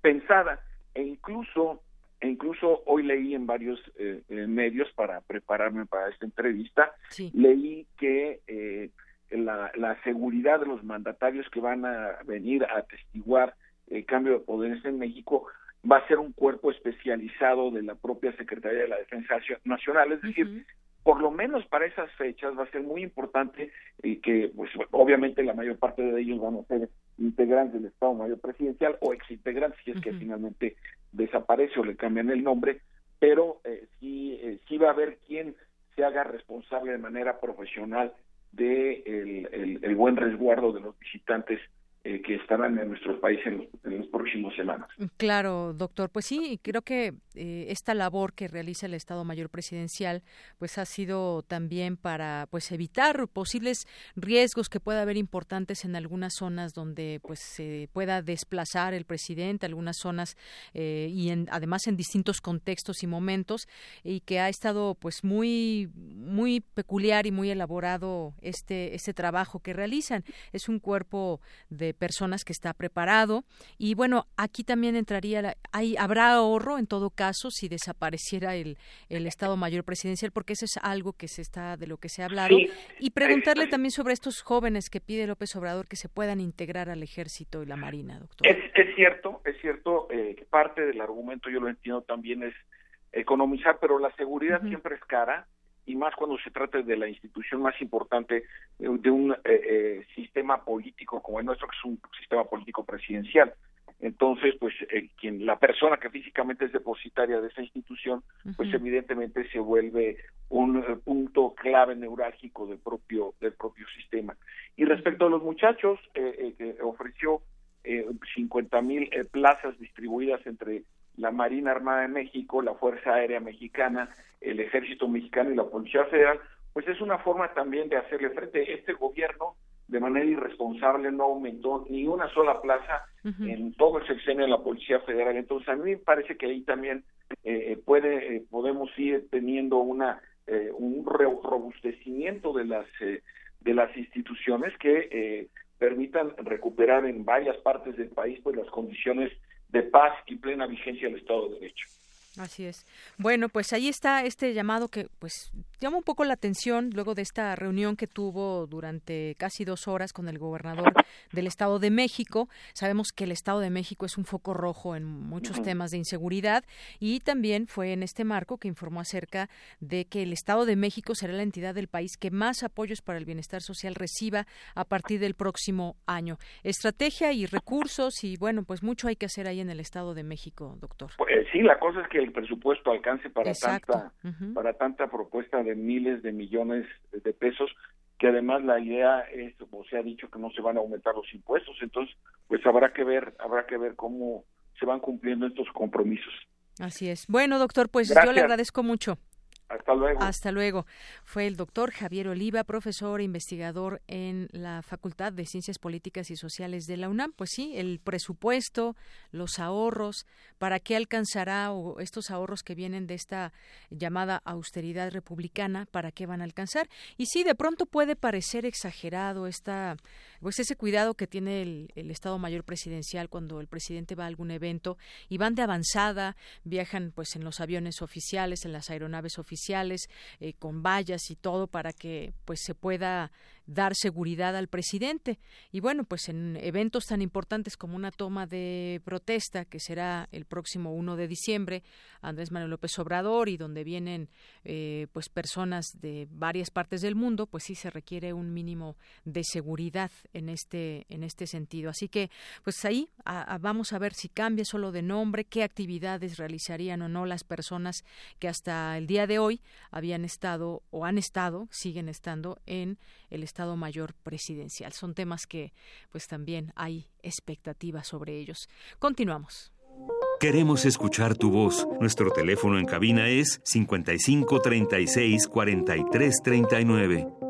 pensada. E incluso, e incluso hoy leí en varios eh, medios para prepararme para esta entrevista, leí que eh, la, la seguridad de los mandatarios que van a venir a atestiguar el cambio de poderes en México va a ser un cuerpo especializado de la propia Secretaría de la Defensa Nacional, es decir, por lo menos para esas fechas va a ser muy importante y que pues obviamente la mayor parte de ellos van a ser integrantes del Estado Mayor Presidencial o exintegrantes si es que finalmente desaparece o le cambian el nombre, pero eh, sí, eh, sí va a haber quien se haga responsable de manera profesional de el, el buen resguardo de los visitantes eh, que estarán en nuestro país en, las próximas semanas. Claro, doctor. Pues sí, creo que eh, esta labor que realiza el Estado Mayor Presidencial, pues ha sido también para, pues evitar posibles riesgos que pueda haber importantes en algunas zonas donde, pues se pueda desplazar el presidente, algunas zonas eh, y en, además en distintos contextos y momentos y que ha estado, pues muy, muy peculiar y muy elaborado este este trabajo que realizan. Es un cuerpo de personas que está preparado. Y bueno aquí también entraría hay habrá ahorro en todo caso si desapareciera el, el Estado Mayor Presidencial porque eso es algo que se está de lo que se ha hablado. Y preguntarle también sobre estos jóvenes que pide López Obrador que se puedan integrar al Ejército y la Marina, doctor. Es, es cierto, es cierto eh, que parte del argumento yo lo entiendo también es economizar, pero la seguridad siempre es cara y más cuando se trata de la institución más importante de un eh, eh, sistema político como el nuestro, que es un sistema político presidencial. Entonces, pues eh, quien la persona que físicamente es depositaria de esa institución, pues evidentemente se vuelve un punto clave neurálgico del propio del propio sistema. Y respecto a los muchachos, que ofreció eh, 50 mil plazas distribuidas entre la Marina Armada de México, la Fuerza Aérea Mexicana, el Ejército Mexicano y la Policía Federal, pues es una forma también de hacerle frente. Este gobierno, de manera irresponsable, no aumentó ni una sola plaza en todo el sexenio de la Policía Federal. Entonces, a mí me parece que ahí también eh, puede eh, podemos ir teniendo una eh, un robustecimiento de las de las instituciones que permitan recuperar en varias partes del país pues las condiciones de paz y plena vigencia del Estado de Derecho. Así es. Bueno, pues ahí está este llamado que pues llama un poco la atención luego de esta reunión que tuvo durante casi dos horas con el gobernador del Estado de México. Sabemos que el Estado de México es un foco rojo en muchos temas de inseguridad y también fue en este marco que informó acerca de que el Estado de México será la entidad del país que más apoyos para el bienestar social reciba a partir del próximo año. Estrategia y recursos y bueno, pues mucho hay que hacer ahí en el Estado de México, doctor. Pues, sí, la cosa es que el presupuesto alcance para tanta para tanta propuesta de miles de millones de pesos, que además la idea es, como se ha dicho, que no se van a aumentar los impuestos. Entonces, pues habrá que ver, habrá que ver cómo se van cumpliendo estos compromisos. Así es. Bueno, doctor, pues yo le agradezco mucho. Hasta luego. Hasta luego. Fue el doctor Javier Oliva, profesor e investigador en la Facultad de Ciencias Políticas y Sociales de la UNAM. Pues sí, el presupuesto, los ahorros, ¿para qué alcanzará o estos ahorros que vienen de esta llamada austeridad republicana, para qué van a alcanzar? Y sí, de pronto puede parecer exagerado esta pues ese cuidado que tiene el, el, Estado Mayor Presidencial cuando el presidente va a algún evento y van de avanzada, viajan pues en los aviones oficiales, en las aeronaves oficiales, eh, con vallas y todo para que pues se pueda dar seguridad al presidente. Y bueno, pues en eventos tan importantes como una toma de protesta, que será el próximo 1 de diciembre, Andrés Manuel López Obrador, y donde vienen eh, pues personas de varias partes del mundo, pues sí se requiere un mínimo de seguridad en este en este sentido. Así que pues ahí vamos a ver si cambia solo de nombre, qué actividades realizarían o no las personas que hasta el día de hoy habían estado o han estado, siguen estando en el Estado Mayor Presidencial. Son temas que pues también hay expectativas sobre ellos. Continuamos. Queremos escuchar tu voz. Nuestro teléfono en cabina es 55 36 43 39.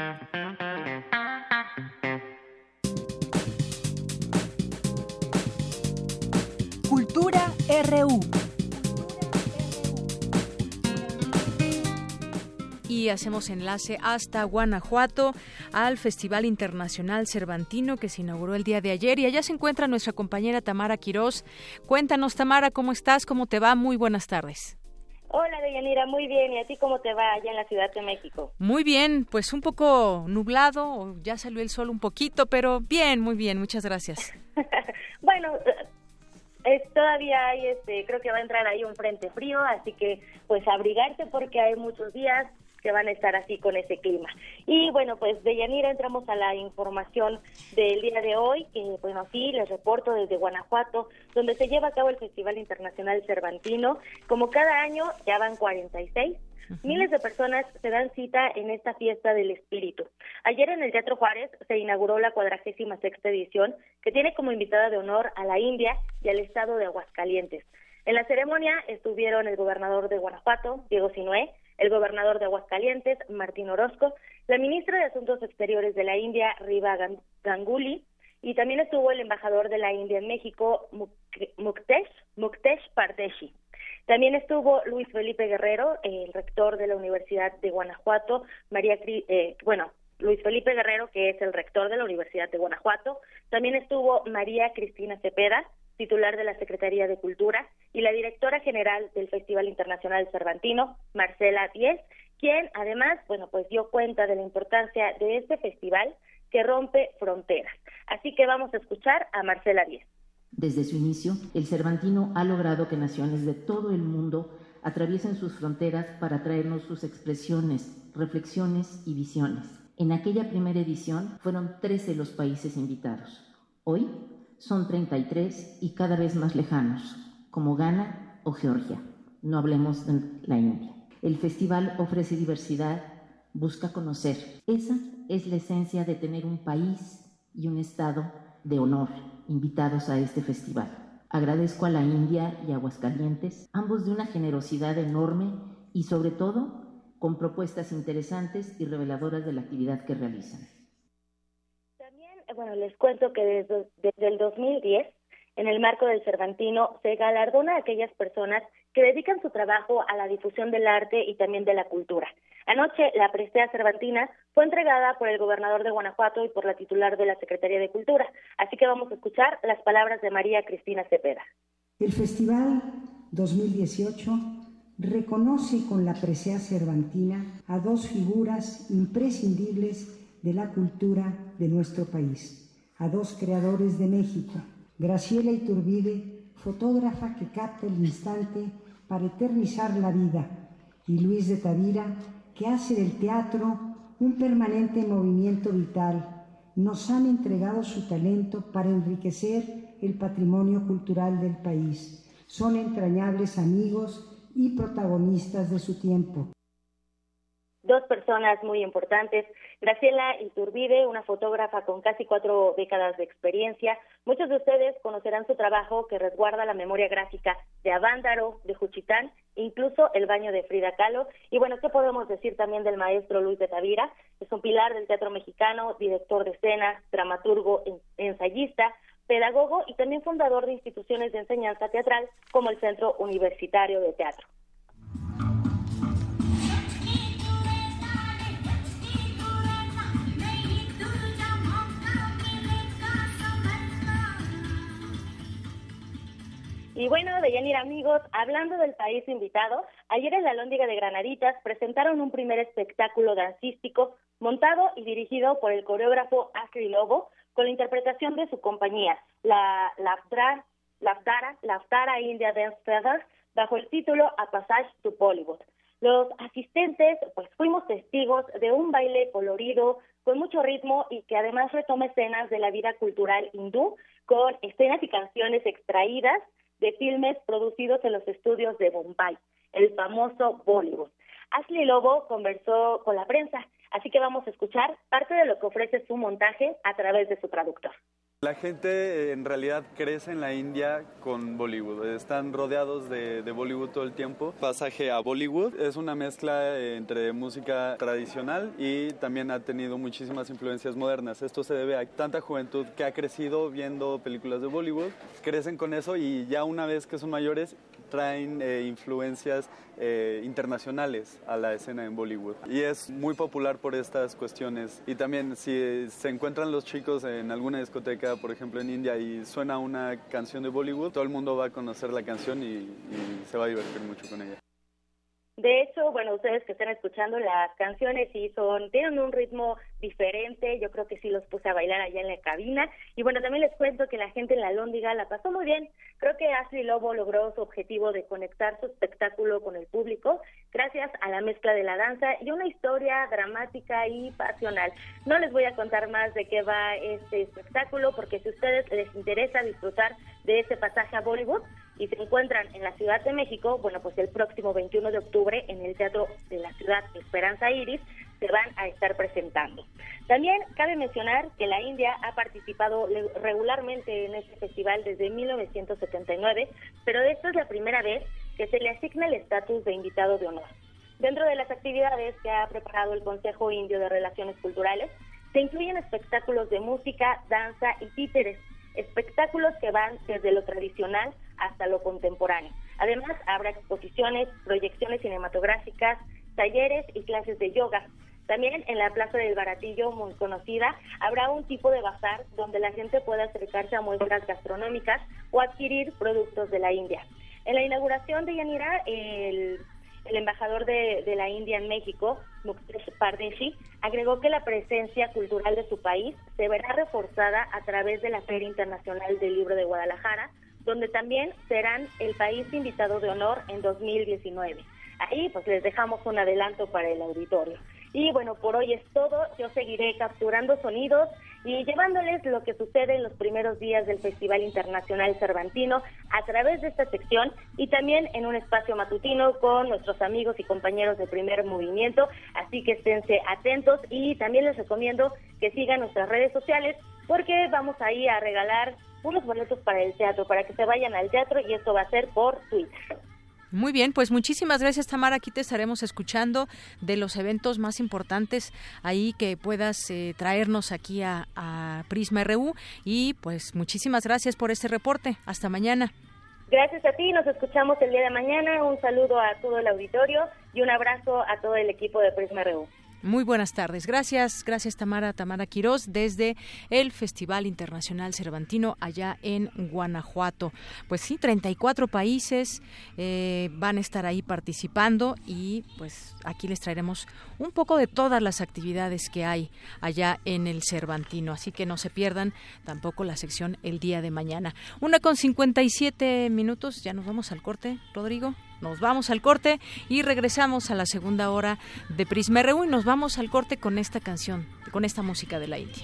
Hacemos enlace hasta Guanajuato al Festival Internacional Cervantino que se inauguró el día de ayer y allá se encuentra nuestra compañera Tamara Quirós. Cuéntanos Tamara, ¿cómo estás? ¿Cómo te va? Muy buenas tardes. Hola, Deyanira, muy bien. ¿Y a ti cómo te va allá en la Ciudad de México? Muy bien, pues un poco nublado, ya salió el sol un poquito, pero bien, muy bien, muchas gracias. bueno, es, todavía hay, este, creo que va a entrar ahí un frente frío, así que pues abrigarte porque hay muchos días que van a estar así con ese clima. Y bueno, pues de Yanira entramos a la información del día de hoy, que bueno, sí, les reporto desde Guanajuato, donde se lleva a cabo el Festival Internacional Cervantino. Como cada año, ya van 46. Miles de personas se dan cita en esta fiesta del espíritu. Ayer en el Teatro Juárez se inauguró la cuadragésima sexta edición, que tiene como invitada de honor a la India y al estado de Aguascalientes. En la ceremonia estuvieron el gobernador de Guanajuato, Diego Sinué, el gobernador de Aguascalientes, Martín Orozco, la ministra de Asuntos Exteriores de la India, Riva Ganguly, y también estuvo el embajador de la India en México, Muktesh, Muktesh Pardeshi. También estuvo Luis Felipe Guerrero, el rector de la Universidad de Guanajuato, María, eh, bueno, Luis Felipe Guerrero, que es el rector de la Universidad de Guanajuato. También estuvo María Cristina Cepeda, titular de la Secretaría de Cultura, y la directora general del Festival Internacional Cervantino, Marcela Díez, quien además, bueno, pues dio cuenta de la importancia de este festival que rompe fronteras. Así que vamos a escuchar a Marcela Díez. Desde su inicio, el Cervantino ha logrado que naciones de todo el mundo atraviesen sus fronteras para traernos sus expresiones, reflexiones y visiones. En aquella primera edición fueron 13 los países invitados. Hoy son 33 y cada vez más lejanos, como Ghana o Georgia. No hablemos de la India. El festival ofrece diversidad, busca conocer. Esa es la esencia de tener un país y un estado de honor invitados a este festival. Agradezco a la India y Aguascalientes, ambos de una generosidad enorme y sobre todo con propuestas interesantes y reveladoras de la actividad que realizan. Bueno, les cuento que desde, desde el 2010, en el marco del Cervantino, se galardona a aquellas personas que dedican su trabajo a la difusión del arte y también de la cultura. Anoche, la prestea cervantina fue entregada por el gobernador de Guanajuato y por la titular de la Secretaría de Cultura. Así que vamos a escuchar las palabras de María Cristina Cepeda. El Festival 2018 reconoce con la presea cervantina a dos figuras imprescindibles de la cultura de nuestro país, a dos creadores de México, Graciela Iturbide, fotógrafa que capta el instante para eternizar la vida, y Luis de Tavira, que hace del teatro un permanente movimiento vital, nos han entregado su talento para enriquecer el patrimonio cultural del país. Son entrañables amigos y protagonistas de su tiempo dos personas muy importantes. Graciela Iturbide, una fotógrafa con casi cuatro décadas de experiencia. Muchos de ustedes conocerán su trabajo que resguarda la memoria gráfica de Avándaro, de Juchitán, incluso el baño de Frida Kahlo. Y bueno, ¿qué podemos decir también del maestro Luis de Tavira? Es un pilar del teatro mexicano, director de escena, dramaturgo, ensayista, pedagogo y también fundador de instituciones de enseñanza teatral como el Centro Universitario de Teatro. Y bueno, de Yanir amigos, hablando del país invitado, ayer en la Lóndiga de Granaditas presentaron un primer espectáculo dancístico montado y dirigido por el coreógrafo Astrid Lobo con la interpretación de su compañía, la, la Laftara, Laftara India Dance Feathers, bajo el título A Passage to Bollywood. Los asistentes, pues fuimos testigos de un baile colorido, con mucho ritmo y que además retoma escenas de la vida cultural hindú, con escenas y canciones extraídas de filmes producidos en los estudios de Bombay, el famoso Bollywood. Ashley Lobo conversó con la prensa, así que vamos a escuchar parte de lo que ofrece su montaje a través de su traductor. La gente eh, en realidad crece en la India con Bollywood, están rodeados de, Bollywood todo el tiempo. Pasaje a Bollywood es una mezcla entre música tradicional y también ha tenido muchísimas influencias modernas. Esto se debe a tanta juventud que ha crecido viendo películas de Bollywood, crecen con eso y ya una vez que son mayores traen eh, influencias eh, internacionales a la escena en Bollywood. Y es muy popular por estas cuestiones. Y también si se encuentran los chicos en alguna discoteca, por ejemplo en India, y suena una canción de Bollywood, todo el mundo va a conocer la canción y, y se va a divertir mucho con ella. De hecho, bueno, ustedes que están escuchando las canciones sí son, tienen un ritmo diferente, yo creo que sí los puse a bailar allá en la cabina. Y bueno, también les cuento que la gente en la Lóndiga la pasó muy bien. Creo que Ashley Lobo logró su objetivo de conectar su espectáculo con el público gracias a la mezcla de la danza y una historia dramática y pasional. No les voy a contar más de qué va este espectáculo porque si a ustedes les interesa disfrutar de ese pasaje a Bollywood, y se encuentran en la Ciudad de México, bueno, pues el próximo 21 de octubre en el Teatro de la Ciudad Esperanza Iris se van a estar presentando. También cabe mencionar que la India ha participado regularmente en este festival desde 1979, pero esta es la primera vez que se le asigna el estatus de invitado de honor. Dentro de las actividades que ha preparado el Consejo Indio de Relaciones Culturales, se incluyen espectáculos de música, danza y títeres, espectáculos que van desde lo tradicional hasta lo contemporáneo. Además, habrá exposiciones, proyecciones cinematográficas, talleres y clases de yoga. También en la Plaza del Baratillo, muy conocida, habrá un tipo de bazar donde la gente pueda acercarse a muestras gastronómicas o adquirir productos de la India. En la inauguración de Yanira, el, embajador de, de, la India en México, Muktesh Pardeshi, agregó que la presencia cultural de su país se verá reforzada a través de la Feria Internacional del Libro de Guadalajara, donde también serán el país invitado de honor en 2019. Ahí pues les dejamos un adelanto para el auditorio. Y bueno, por hoy es todo. Yo seguiré capturando sonidos y llevándoles lo que sucede en los primeros días del Festival Internacional Cervantino a través de esta sección y también en un espacio matutino con nuestros amigos y compañeros de primer movimiento. Así que esténse atentos y también les recomiendo que sigan nuestras redes sociales porque vamos ahí a regalar unos boletos para el teatro, para que se vayan al teatro y esto va a ser por Twitter. Muy bien, pues muchísimas gracias Tamara. Aquí te estaremos escuchando de los eventos más importantes ahí que puedas eh, traernos aquí a, a, Prisma RU y pues muchísimas gracias por este reporte. Hasta mañana. Gracias a ti, nos escuchamos el día de mañana. Un saludo a todo el auditorio y un abrazo a todo el equipo de Prisma RU. Muy buenas tardes. Gracias, gracias Tamara, Tamara Quirós, desde el Festival Internacional Cervantino allá en Guanajuato. Pues sí, 34 países eh, van a estar ahí participando y pues aquí les traeremos un poco de todas las actividades que hay allá en el Cervantino. Así que no se pierdan tampoco la sección el día de mañana. Una con 57 minutos, ya nos vamos al corte, Rodrigo. Nos vamos al corte y regresamos a la segunda hora de Prisma RU y nos vamos al corte con esta canción, con esta música de la India.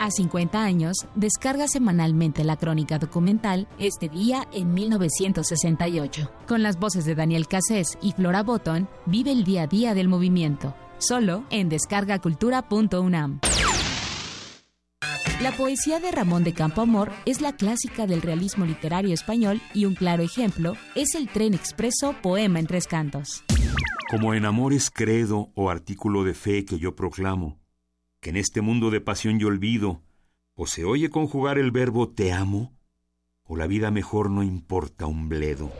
A 50 años, descarga semanalmente la crónica documental Este día en 1968. Con las voces de Daniel Cassés y Flora Botton, vive el día a día del movimiento. Solo en descargacultura.unam. La poesía de Ramón de Campoamor es la clásica del realismo literario español y un claro ejemplo es el Tren Expreso Poema en Tres Cantos. Como en amores credo o artículo de fe que yo proclamo, que en este mundo de pasión y olvido, o se oye conjugar el verbo te amo, o la vida mejor no importa un bledo.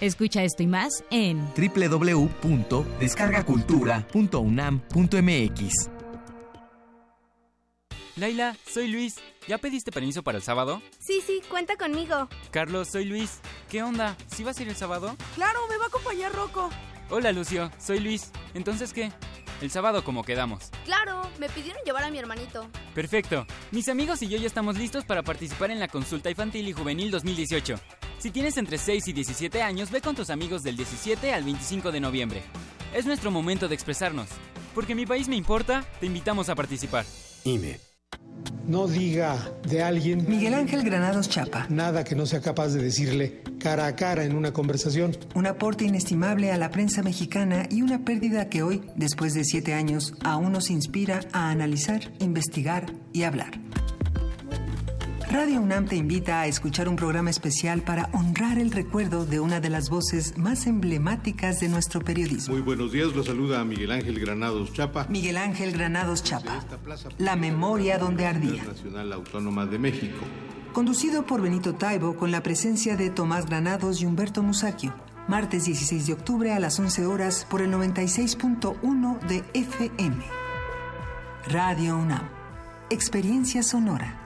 Escucha esto y más en www.descargacultura.unam.mx. Laila, soy Luis. ¿Ya pediste permiso para el sábado? Sí, sí, cuenta conmigo. Carlos, soy Luis. ¿Qué onda? ¿Sí vas a ir el sábado? Claro, me va a acompañar Rocco. Hola, Lucio. Soy Luis. ¿Entonces qué? El sábado como quedamos. Claro, me pidieron llevar a mi hermanito. Perfecto. Mis amigos y yo ya estamos listos para participar en la consulta infantil y juvenil 2018. Si tienes entre 6 y 17 años, ve con tus amigos del 17 al 25 de noviembre. Es nuestro momento de expresarnos. Porque mi país me importa, te invitamos a participar. IME. No diga de alguien. Miguel Ángel Granados Chapa. Nada que no sea capaz de decirle cara a cara en una conversación. Un aporte inestimable a la prensa mexicana y una pérdida que hoy, después de siete años, aún nos inspira a analizar, investigar y hablar. Radio UNAM te invita a escuchar un programa especial para honrar el recuerdo de una de las voces más emblemáticas de nuestro periodismo. Muy buenos días, lo saluda Miguel Ángel Granados Chapa. Miguel Ángel Granados Chapa. La memoria donde ardía. Nacional Autónoma de México. Conducido por Benito Taibo con la presencia de Tomás Granados y Humberto Musacchio. Martes 16 de octubre a las 11 horas por el 96.1 de FM. Radio UNAM. Experiencia sonora.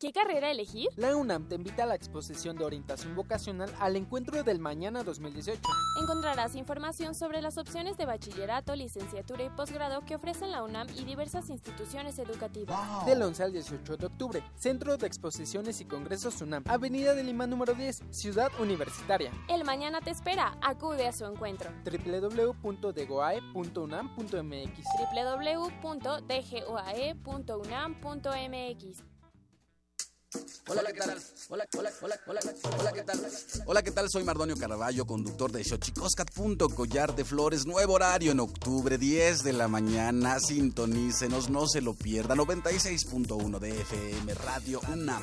¿Qué carrera elegir? La UNAM te invita a la exposición de orientación vocacional al encuentro del mañana 2018. Encontrarás información sobre las opciones de bachillerato, licenciatura y posgrado que ofrecen la UNAM y diversas instituciones educativas. Del 11 al 18 de octubre, Centro de Exposiciones y Congresos UNAM, Avenida de Lima número 10, Ciudad Universitaria. El mañana te espera, acude a su encuentro. www.degoae.unam.mx www.dgoae.unam.mx Hola, ¿qué tal? Hola, hola, hola, hola, hola, ¿qué tal? Hola, ¿qué tal? Soy Mardonio Carballo, conductor de Xochicoscat. Collar de Flores, nuevo horario en octubre, 10 de la mañana. Sintonícenos, no se lo pierda. 96.1 de FM, Radio UNAM.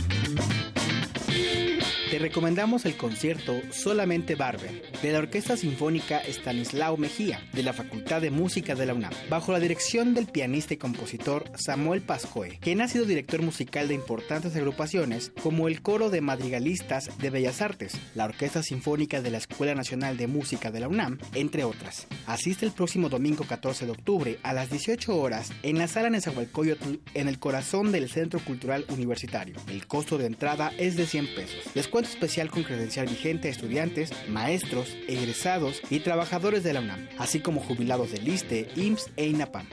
Te recomendamos el concierto Solamente Barber de la Orquesta Sinfónica Stanislao Mejía de la Facultad de Música de la UNAM, bajo la dirección del pianista y compositor Samuel Pascoe, quien ha sido director musical de importantes agrupaciones como el Coro de Madrigalistas de Bellas Artes, la Orquesta Sinfónica de la Escuela Nacional de Música de la UNAM, entre otras. Asiste el próximo domingo 14 de octubre a las 18 horas en la sala Nezahualcóyotl en el corazón del Centro Cultural Universitario. El costo de entrada es de 100 pesos. Especial con credencial vigente a estudiantes, maestros, egresados y trabajadores de la UNAM, así como jubilados del ISTE, IMSS e INAPAM.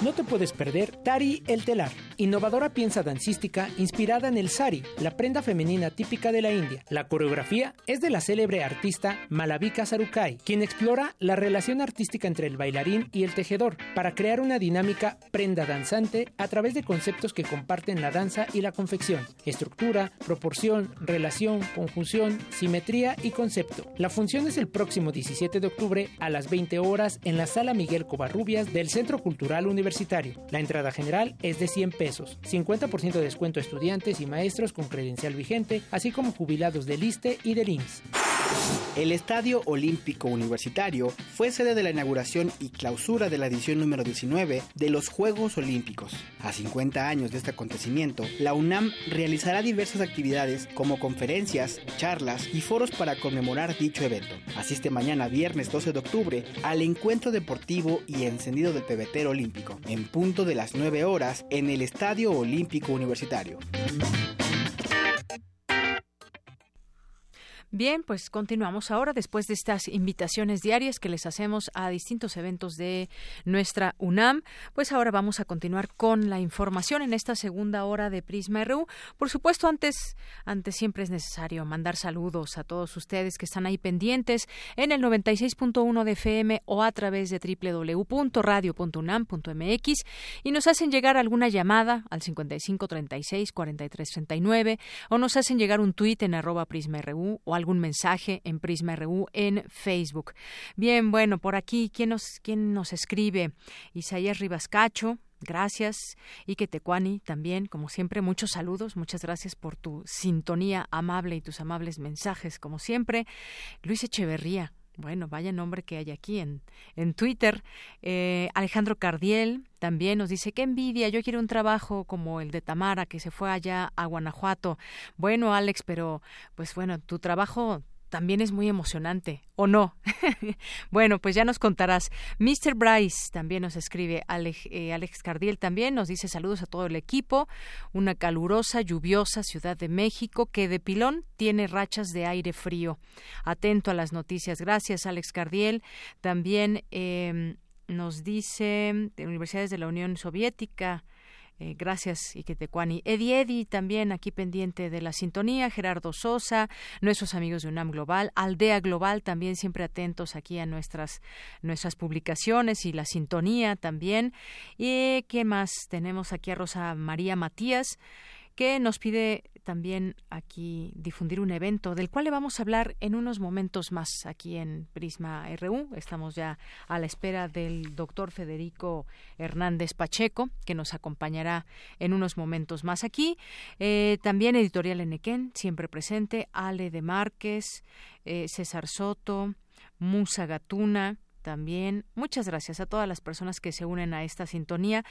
No te puedes perder Tari el Telar, innovadora piensa dancística inspirada en el sari, la prenda femenina típica de la India. La coreografía es de la célebre artista Malavika Sarukai, quien explora la relación artística entre el bailarín y el tejedor para crear una dinámica prenda danzante a través de conceptos que comparten la danza y la confección, estructura, proporción, relación, conjunción, simetría y concepto. La función es el próximo 17 de octubre a las 20 horas en la Sala Miguel Covarrubias del Centro Cultural Universitario. La entrada general es de 100 pesos, 50% de descuento a estudiantes y maestros con credencial vigente, así como jubilados del ISTE y del IMSS. El Estadio Olímpico Universitario fue sede de la inauguración y clausura de la edición número 19 de los Juegos Olímpicos. A 50 años de este acontecimiento, la UNAM realizará diversas actividades como conferencias, charlas y foros para conmemorar dicho evento. Asiste mañana viernes 12 de octubre al encuentro deportivo y encendido del pebetero olímpico, en punto de las 9 horas en el Estadio Olímpico Universitario. Bien, pues continuamos ahora después de estas invitaciones diarias que les hacemos a distintos eventos de nuestra UNAM. Pues ahora vamos a continuar con la información en esta segunda hora de Prisma RU. Por supuesto, antes, antes siempre es necesario mandar saludos a todos ustedes que están ahí pendientes en el 96.1 de FM o a través de www.radio.unam.mx y nos hacen llegar alguna llamada al 5536 4339 o nos hacen llegar un tuit en arroba Prisma RU o algún mensaje en Prisma RU en Facebook. Bien, bueno, por aquí, ¿quién nos, quién nos escribe? Isaías Rivas Cacho, Gracias. Y que Tecuani también, como siempre, muchos saludos. Muchas gracias por tu sintonía amable y tus amables mensajes, como siempre. Luis Echeverría. Bueno, vaya nombre que hay aquí en, en Twitter. Eh, Alejandro Cardiel también nos dice, qué envidia, yo quiero un trabajo como el de Tamara, que se fue allá a Guanajuato. Bueno, Alex, pero pues bueno, tu trabajo también es muy emocionante, ¿o no? bueno, pues ya nos contarás. Mr. Bryce también nos escribe, Alex, eh, Alex Cardiel también nos dice saludos a todo el equipo, una calurosa, lluviosa Ciudad de México que de pilón tiene rachas de aire frío. Atento a las noticias. Gracias, Alex Cardiel. También eh, nos dice de Universidades de la Unión Soviética, eh, gracias, Iquetecuani. Edi Edi también aquí pendiente de la sintonía. Gerardo Sosa, nuestros amigos de UNAM Global. Aldea Global también siempre atentos aquí a nuestras, nuestras publicaciones y la sintonía también. ¿Y qué más? Tenemos aquí a Rosa María Matías que nos pide también aquí difundir un evento del cual le vamos a hablar en unos momentos más aquí en Prisma RU. Estamos ya a la espera del doctor Federico Hernández Pacheco, que nos acompañará en unos momentos más aquí. Eh, también Editorial Enequén, siempre presente, Ale de Márquez, eh, César Soto, Musa Gatuna, también. Muchas gracias a todas las personas que se unen a esta sintonía.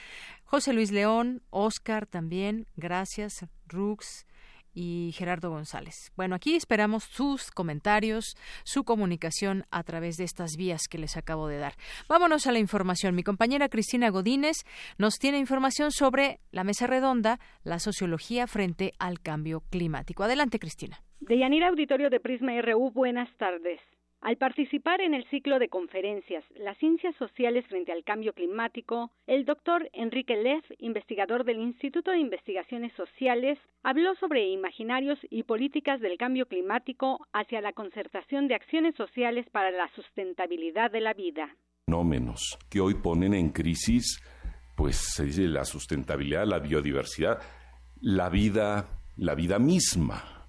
José Luis León, Oscar también, gracias, Rux y Gerardo González. Bueno, aquí esperamos sus comentarios, su comunicación a través de estas vías que les acabo de dar. Vámonos a la información. Mi compañera Cristina Godínez nos tiene información sobre la mesa redonda, la sociología frente al cambio climático. Adelante, Cristina. De Yanira Auditorio de Prisma RU, buenas tardes. Al participar en el ciclo de conferencias Las ciencias sociales frente al cambio climático, el doctor Enrique Leff, investigador del Instituto de Investigaciones Sociales, habló sobre imaginarios y políticas del cambio climático hacia la concertación de acciones sociales para la sustentabilidad de la vida. Fenómenos que hoy ponen en crisis, pues la sustentabilidad, la biodiversidad, la vida, la vida misma.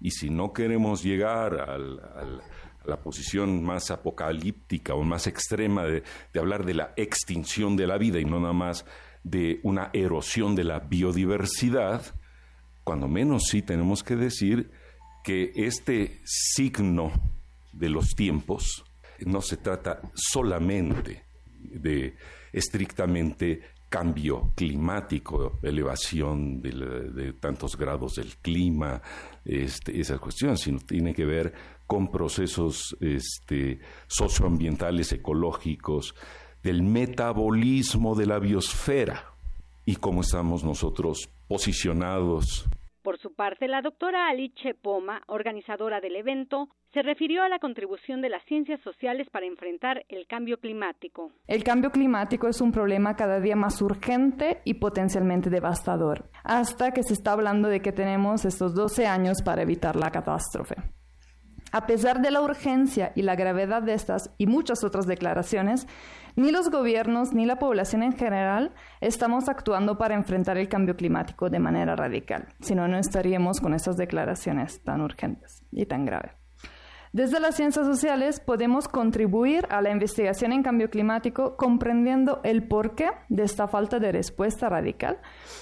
Y si no queremos llegar al la posición más apocalíptica o más extrema de, hablar de la extinción de la vida y no nada más de una erosión de la biodiversidad, cuando menos sí tenemos que decir que este signo de los tiempos no se trata solamente de estrictamente cambio climático, elevación de, tantos grados del clima, este, esas cuestiones, sino tiene que ver con procesos este, socioambientales, ecológicos, del metabolismo de la biosfera y cómo estamos nosotros posicionados por su parte, la doctora Alice Poma, organizadora del evento, se refirió a la contribución de las ciencias sociales para enfrentar el cambio climático. El cambio climático es un problema cada día más urgente y potencialmente devastador, hasta que se está hablando de que tenemos estos 12 años para evitar la catástrofe. A pesar de la urgencia y la gravedad de estas y muchas otras declaraciones, ni los gobiernos ni la población en general estamos actuando para enfrentar el cambio climático de manera radical, si no, no estaríamos con estas declaraciones tan urgentes y tan graves. Desde las ciencias sociales podemos contribuir a la investigación en cambio climático comprendiendo el porqué de esta falta de respuesta radical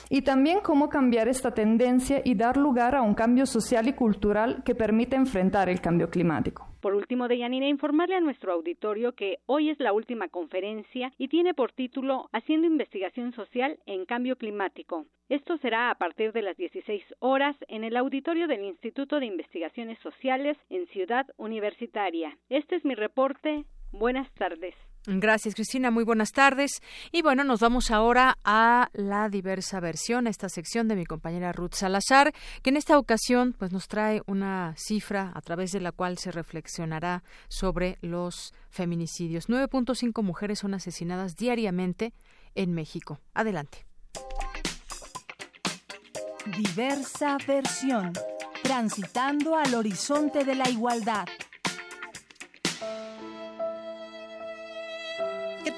y también cómo cambiar esta tendencia y dar lugar a un cambio social y cultural que permita enfrentar el cambio climático. Por último, Deyanira, informarle a nuestro auditorio que hoy es la última conferencia y tiene por título Haciendo investigación social en cambio climático. Esto será a partir de las 16 horas en el auditorio del Instituto de Investigaciones Sociales en Ciudad Universitaria. Este es mi reporte. Buenas tardes. Gracias, Cristina. Muy buenas tardes. Y bueno, nos vamos ahora a la diversa versión, a esta sección de mi compañera Ruth Salazar, que en esta ocasión pues nos trae una cifra a través de la cual se reflexionará sobre los feminicidios. 9.5 mujeres son asesinadas diariamente en México. Adelante. Diversa versión. Transitando al horizonte de la igualdad.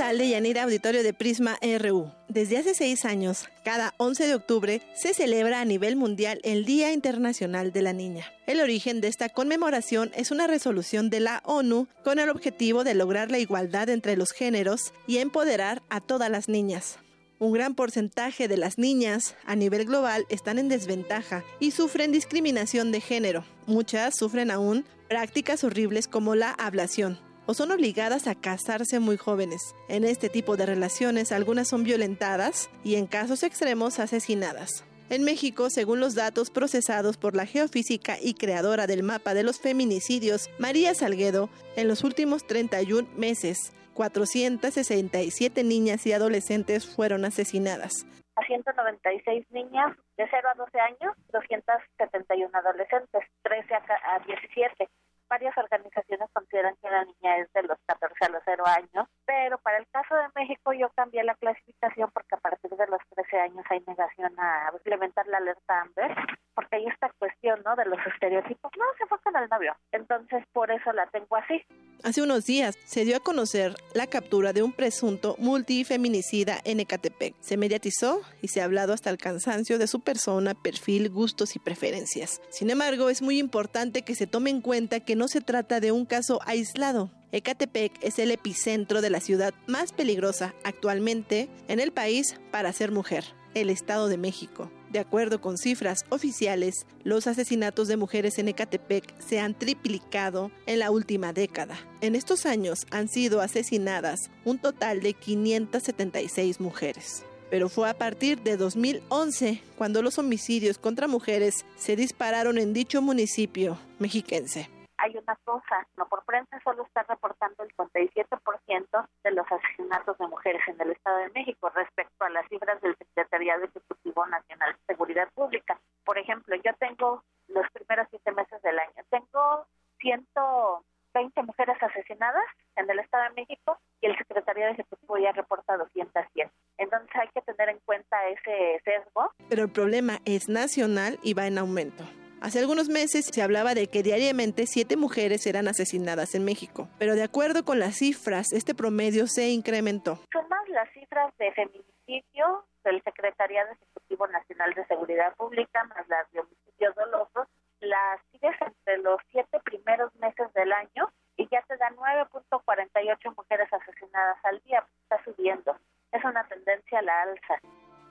¿Qué tal, Deyanira Auditorio de Prisma RU? Desde hace seis años, cada 11 de octubre, se celebra a nivel mundial el Día Internacional de la Niña. El origen de esta conmemoración es una resolución de la ONU con el objetivo de lograr la igualdad entre los géneros y empoderar a todas las niñas. Un gran porcentaje de las niñas a nivel global están en desventaja y sufren discriminación de género. Muchas sufren aún prácticas horribles como la ablación, o son obligadas a casarse muy jóvenes. En este tipo de relaciones algunas son violentadas y en casos extremos asesinadas. En México, según los datos procesados por la geofísica y creadora del mapa de los feminicidios, María Salguedo, en los últimos 31 meses, 467 niñas y adolescentes fueron asesinadas. A 196 niñas de 0 a 12 años, 271 adolescentes, 13 a 17 varias organizaciones consideran que la niña es de los 14 a los 0 años, pero para el caso de México yo cambié la clasificación porque a partir de los 13 años hay negación a implementar la alerta AMBER, porque hay esta cuestión, ¿no? De los estereotipos, no, se fue con el novio, entonces por eso la tengo así. Hace unos días se dio a conocer la captura de un presunto multifeminicida en Ecatepec. Se mediatizó y se ha hablado hasta el cansancio de su persona, perfil, gustos y preferencias. Sin embargo, es muy importante que se tome en cuenta que no se trata de un caso aislado. Ecatepec es el epicentro de la ciudad más peligrosa actualmente en el país para ser mujer, el Estado de México. De acuerdo con cifras oficiales, los asesinatos de mujeres en Ecatepec se han triplicado en la última década. En estos años han sido asesinadas un total de 576 mujeres. Pero fue a partir de 2011 cuando los homicidios contra mujeres se dispararon en dicho municipio mexiquense hay una cosa, no por prensa solo está reportando el 57% de los asesinatos de mujeres en el Estado de México respecto a las cifras del Secretariado Ejecutivo Nacional de Seguridad Pública. Por ejemplo, yo tengo los primeros siete meses del año, tengo 120 mujeres asesinadas en el Estado de México y el Secretariado Ejecutivo ya reporta 210. Entonces hay que tener en cuenta ese sesgo. Pero el problema es nacional y va en aumento. Hace algunos meses se hablaba de que diariamente siete mujeres eran asesinadas en México, pero de acuerdo con las cifras, este promedio se incrementó. Son más las cifras de feminicidio del Secretariado Ejecutivo Nacional de Seguridad Pública, más las de homicidios dolosos, las sigues entre los siete primeros meses del año y ya te da 9.48 mujeres asesinadas al día, está subiendo. Es una tendencia a la alza.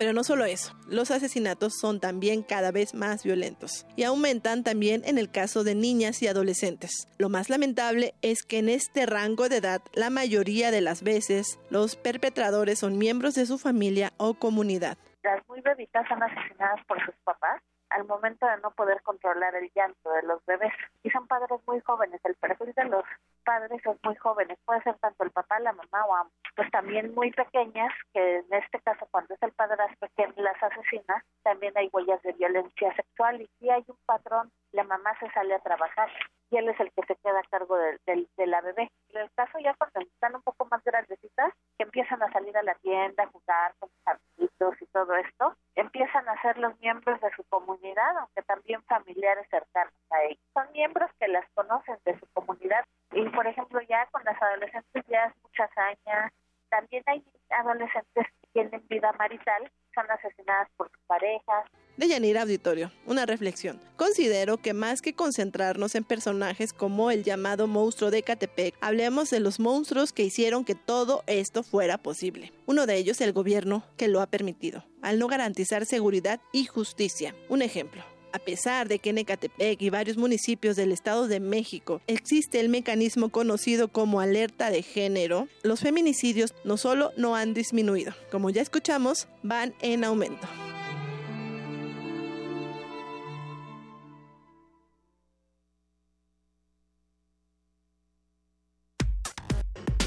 Pero no solo eso, los asesinatos son también cada vez más violentos y aumentan también en el caso de niñas y adolescentes. Lo más lamentable es que en este rango de edad la mayoría de las veces los perpetradores son miembros de su familia o comunidad. Las muy bebitas son asesinadas por sus papás al momento de no poder controlar el llanto de los bebés. Y son padres muy jóvenes. El perfil de los padres son muy jóvenes. Puede ser tanto el papá, la mamá o ambos. Pues también muy pequeñas, que en este caso cuando es el padrastro quien las asesina, también hay huellas de violencia sexual. Y si hay un patrón, la mamá se sale a trabajar y él es el que se queda a cargo de, de la bebé. En el caso ya cuando están un poco más grandecitas, que empiezan a salir a la tienda, a jugar con sus amiguitos y todo esto, empiezan a ser los miembros de su comunidad, aunque también familiares cercanos a ellos. Son miembros que las conocen de su comunidad y, por ejemplo, ya con las adolescentes ya es mucha hazaña. También hay adolescentes que tienen vida marital, son asesinadas por sus parejas, de Yanira Auditorio, una reflexión. Considero que más que concentrarnos en personajes como el llamado monstruo de Catepec, hablemos de los monstruos que hicieron que todo esto fuera posible. Uno de ellos el gobierno que lo ha permitido, al no garantizar seguridad y justicia. Un ejemplo. A pesar de que en Ecatepec y varios municipios del Estado de México existe el mecanismo conocido como alerta de género, los feminicidios no solo no han disminuido, como ya escuchamos, van en aumento.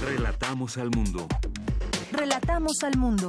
Relatamos al mundo. Relatamos al mundo.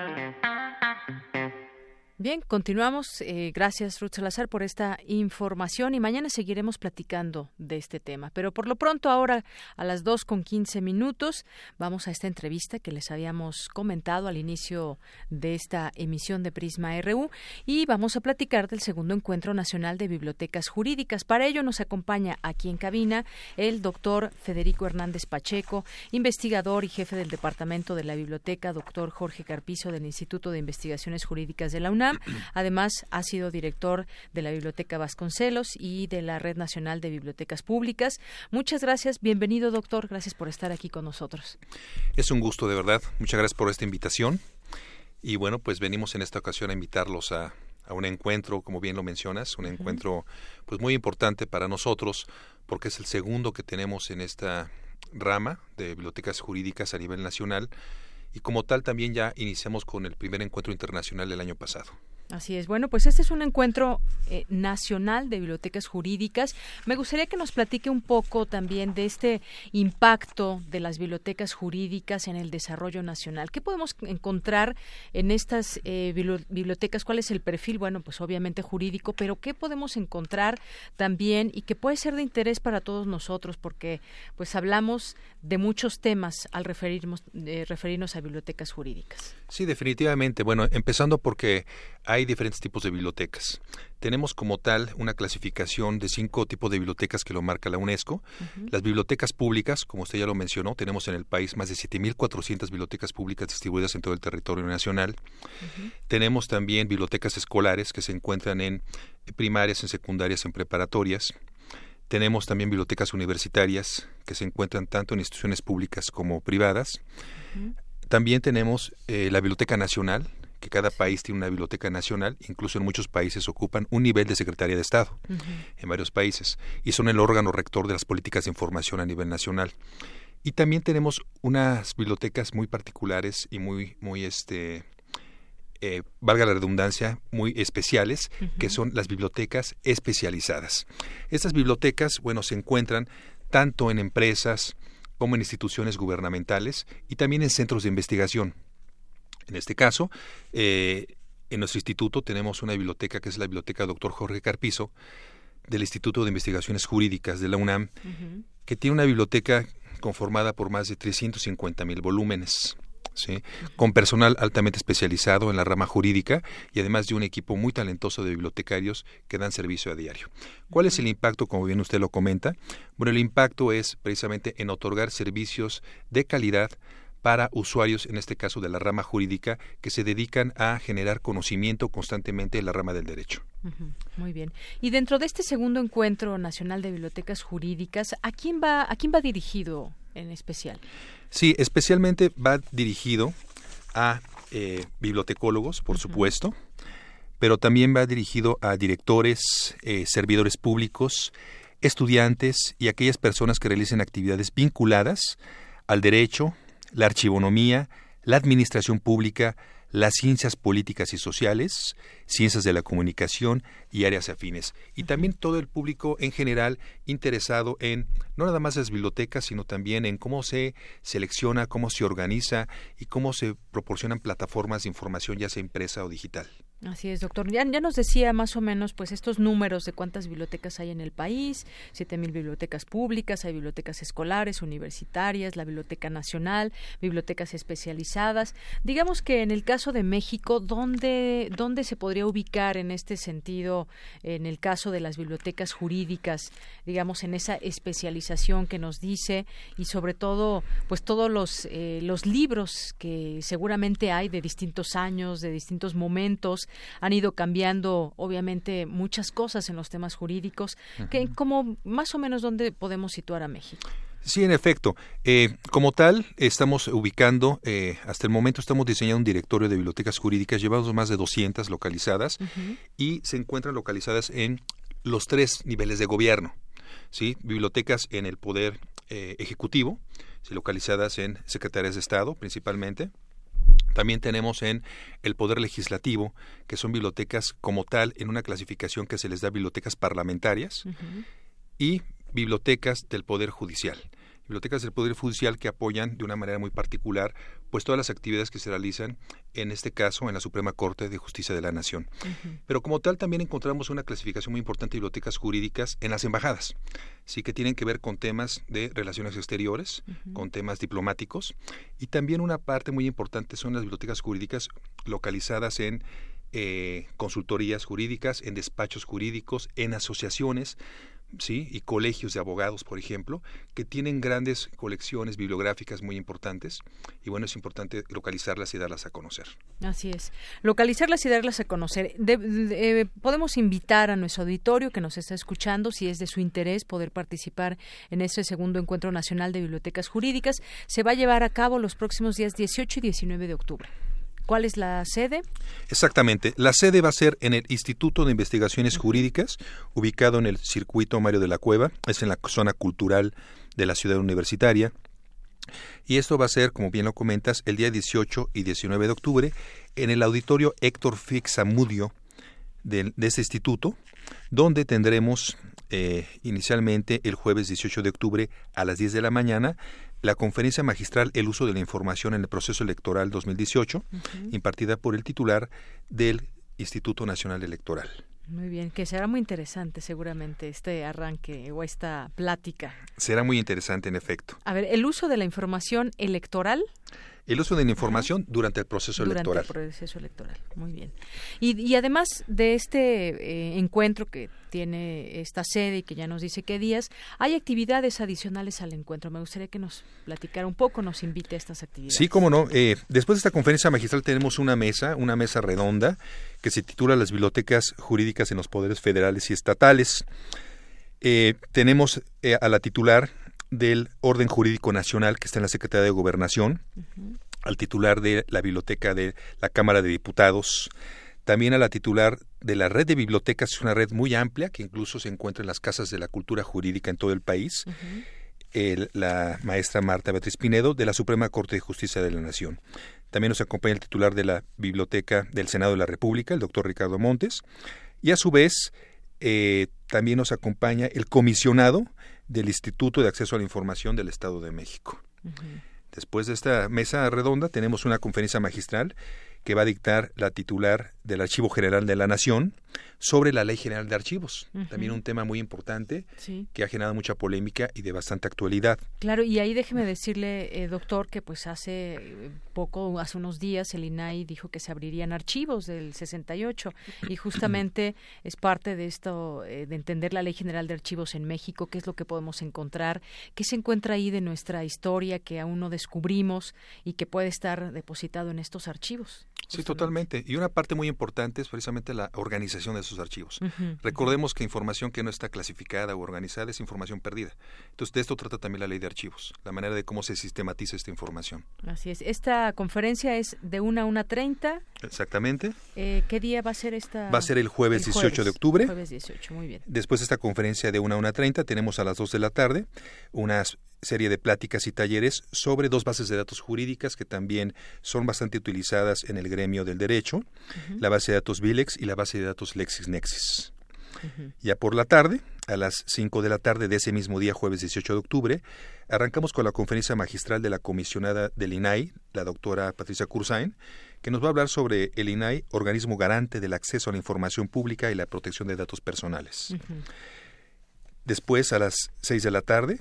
Bien, continuamos. Eh, gracias, Ruth Salazar, por esta información y mañana seguiremos platicando de este tema. Pero por lo pronto, ahora a las 2 con 15 minutos, vamos a esta entrevista que les habíamos comentado al inicio de esta emisión de Prisma RU y vamos a platicar del segundo encuentro nacional de bibliotecas jurídicas. Para ello nos acompaña aquí en cabina el doctor Federico Hernández Pacheco, investigador y jefe del Departamento de la Biblioteca, doctor Jorge Carpizo del Instituto de Investigaciones Jurídicas de la UNAM Además, ha sido director de la Biblioteca Vasconcelos y de la Red Nacional de Bibliotecas Públicas. Muchas gracias. Bienvenido, doctor. Gracias por estar aquí con nosotros. Es un gusto, de verdad. Muchas gracias por esta invitación. Y bueno, pues venimos en esta ocasión a invitarlos a, un encuentro, como bien lo mencionas, un encuentro pues muy importante para nosotros porque es el segundo que tenemos en esta rama de bibliotecas jurídicas a nivel nacional y como tal también ya iniciamos con el primer encuentro internacional del año pasado. Así es. Bueno, pues este es un encuentro eh, nacional de bibliotecas jurídicas. Me gustaría que nos platique un poco también de este impacto de las bibliotecas jurídicas en el desarrollo nacional. ¿Qué podemos encontrar en estas eh, bibliotecas? ¿Cuál es el perfil? Bueno, pues obviamente jurídico, pero ¿qué podemos encontrar también y que puede ser de interés para todos nosotros? Porque pues hablamos de muchos temas al referirnos, eh, referirnos a bibliotecas jurídicas. Sí, definitivamente. Bueno, empezando porque hay diferentes tipos de bibliotecas. Tenemos como tal una clasificación de cinco tipos de bibliotecas que lo marca la UNESCO. Las bibliotecas públicas, como usted ya lo mencionó, tenemos en el país más de 7.400 bibliotecas públicas distribuidas en todo el territorio nacional. Tenemos también bibliotecas escolares que se encuentran en primarias, en secundarias, en preparatorias. Tenemos también bibliotecas universitarias que se encuentran tanto en instituciones públicas como privadas. También tenemos eh, la Biblioteca Nacional, que cada país tiene una biblioteca nacional, incluso en muchos países ocupan un nivel de Secretaría de Estado, en varios países, y son el órgano rector de las políticas de información a nivel nacional. Y también tenemos unas bibliotecas muy particulares y muy, muy este, eh, valga la redundancia, muy especiales, que son las bibliotecas especializadas. Estas bibliotecas, bueno, se encuentran tanto en empresas, como en instituciones gubernamentales y también en centros de investigación. En este caso, eh, en nuestro instituto tenemos una biblioteca que es la Biblioteca Doctor Jorge Carpizo, del Instituto de Investigaciones Jurídicas de la UNAM, que tiene una biblioteca conformada por más de 350 mil volúmenes. ¿sí? con personal altamente especializado en la rama jurídica y además de un equipo muy talentoso de bibliotecarios que dan servicio a diario. ¿Cuál es el impacto, como bien usted lo comenta? Bueno, el impacto es precisamente en otorgar servicios de calidad para usuarios, en este caso de la rama jurídica, que se dedican a generar conocimiento constantemente en la rama del derecho. Muy bien. Y dentro de este segundo encuentro nacional de bibliotecas jurídicas, ¿a quién va, a quién va dirigido en especial? Sí, especialmente va dirigido a eh, bibliotecólogos, por supuesto, pero también va dirigido a directores, eh, servidores públicos, estudiantes y aquellas personas que realicen actividades vinculadas al derecho, la archivonomía, la administración pública, las ciencias políticas y sociales, ciencias de la comunicación y áreas afines. Y también todo el público en general interesado en no nada más las bibliotecas, sino también en cómo se selecciona, cómo se organiza y cómo se proporcionan plataformas de información, ya sea impresa o digital. Así es, doctor. Ya, ya, nos decía más o menos pues estos números de cuántas bibliotecas hay en el país, siete mil bibliotecas públicas, hay bibliotecas escolares, universitarias, la Biblioteca Nacional, bibliotecas especializadas. Digamos que en el caso de México, ¿dónde, dónde se podría ubicar en este sentido, en el caso de las bibliotecas jurídicas, digamos, en esa especialización que nos dice y sobre todo, pues todos los, eh, los libros que seguramente hay de distintos años, de distintos momentos, han ido cambiando, obviamente, muchas cosas en los temas jurídicos, que como más o menos dónde podemos situar a México. Sí, en efecto. Eh, como tal, estamos ubicando, eh, hasta el momento estamos diseñando un directorio de bibliotecas jurídicas, llevamos más de 200 localizadas y se encuentran localizadas en los tres niveles de gobierno. ¿sí? Bibliotecas en el Poder eh, Ejecutivo, localizadas en secretarías de Estado principalmente, también tenemos en el Poder Legislativo, que son bibliotecas como tal en una clasificación que se les da bibliotecas parlamentarias y bibliotecas del Poder Judicial. Bibliotecas del Poder Judicial que apoyan de una manera muy particular pues todas las actividades que se realizan en este caso en la Suprema Corte de Justicia de la Nación. Pero como tal también encontramos una clasificación muy importante de bibliotecas jurídicas en las embajadas, sí que tienen que ver con temas de relaciones exteriores, con temas diplomáticos. Y también una parte muy importante son las bibliotecas jurídicas localizadas en eh, consultorías jurídicas, en despachos jurídicos, en asociaciones, ¿sí? y colegios de abogados, por ejemplo, que tienen grandes colecciones bibliográficas muy importantes y bueno, es importante localizarlas y darlas a conocer. Así es, localizarlas y darlas a conocer. podemos invitar a nuestro auditorio que nos está escuchando, si es de su interés poder participar en este segundo encuentro nacional de bibliotecas jurídicas. Se va a llevar a cabo los próximos días 18 y 19 de octubre. ¿Cuál es la sede? Exactamente. La sede va a ser en el Instituto de Investigaciones Jurídicas, ubicado en el circuito Mario de la Cueva, es en la zona cultural de la ciudad universitaria. Y esto va a ser, como bien lo comentas, el día 18 y 19 de octubre en el auditorio Héctor Fixamudio de, de este instituto, donde tendremos eh, inicialmente el jueves 18 de octubre a las 10 de la mañana la conferencia magistral El uso de la información en el proceso electoral 2018, impartida por el titular del Instituto Nacional Electoral. Muy bien, que será muy interesante seguramente este arranque o esta plática. Será muy interesante en efecto. A ver, el uso de la información electoral el uso de la información durante el proceso electoral. Durante el proceso electoral, muy bien. Y, además de este eh, encuentro que tiene esta sede y que ya nos dice qué días, hay actividades adicionales al encuentro. Me gustaría que nos platicara un poco, nos invite a estas actividades. Sí, cómo no. Eh, después de esta conferencia magistral tenemos una mesa, una mesa redonda, que se titula Las bibliotecas jurídicas en los poderes federales y estatales. Eh, tenemos a la titular del Orden Jurídico Nacional que está en la Secretaría de Gobernación, al titular de la Biblioteca de la Cámara de Diputados, también a la titular de la red de bibliotecas, es una red muy amplia que incluso se encuentra en las casas de la cultura jurídica en todo el país, la maestra Marta Beatriz Pinedo de la Suprema Corte de Justicia de la Nación. También nos acompaña el titular de la Biblioteca del Senado de la República, el doctor Ricardo Montes, y a su vez eh, también nos acompaña el comisionado del Instituto de Acceso a la Información del Estado de México. Después de esta mesa redonda tenemos una conferencia magistral que va a dictar la titular del Archivo General de la Nación sobre la Ley General de Archivos. También un tema muy importante que ha generado mucha polémica y de bastante actualidad. Claro, y ahí déjeme decirle, eh, doctor, que pues hace eh, poco, hace unos días, el INAI dijo que se abrirían archivos del 68 y justamente es parte de esto, eh, de entender la Ley General de Archivos en México, qué es lo que podemos encontrar, qué se encuentra ahí de nuestra historia que aún no descubrimos y que puede estar depositado en estos archivos. Sí, totalmente. Y una parte muy importante es precisamente la organización de esos archivos. Recordemos que información que no está clasificada o organizada es información perdida. Entonces, de esto trata también la ley de archivos, la manera de cómo se sistematiza esta información. Así es. Esta conferencia es de 1 a 1.30. Exactamente. Eh, ¿Qué día va a ser esta? Va a ser el jueves, 18 de octubre. Jueves 18, muy bien. Después de esta conferencia de 1 a 1.30 tenemos a las 2 de la tarde unas serie de pláticas y talleres sobre dos bases de datos jurídicas que también son bastante utilizadas en el gremio del derecho, la base de datos Vilex y la base de datos LexisNexis. Ya por la tarde, a las 5 de la tarde de ese mismo día, jueves 18 de octubre, arrancamos con la conferencia magistral de la comisionada del INAI, la doctora Patricia Cursain, que nos va a hablar sobre el INAI, organismo garante del acceso a la información pública y la protección de datos personales. Después, a las 6 de la tarde,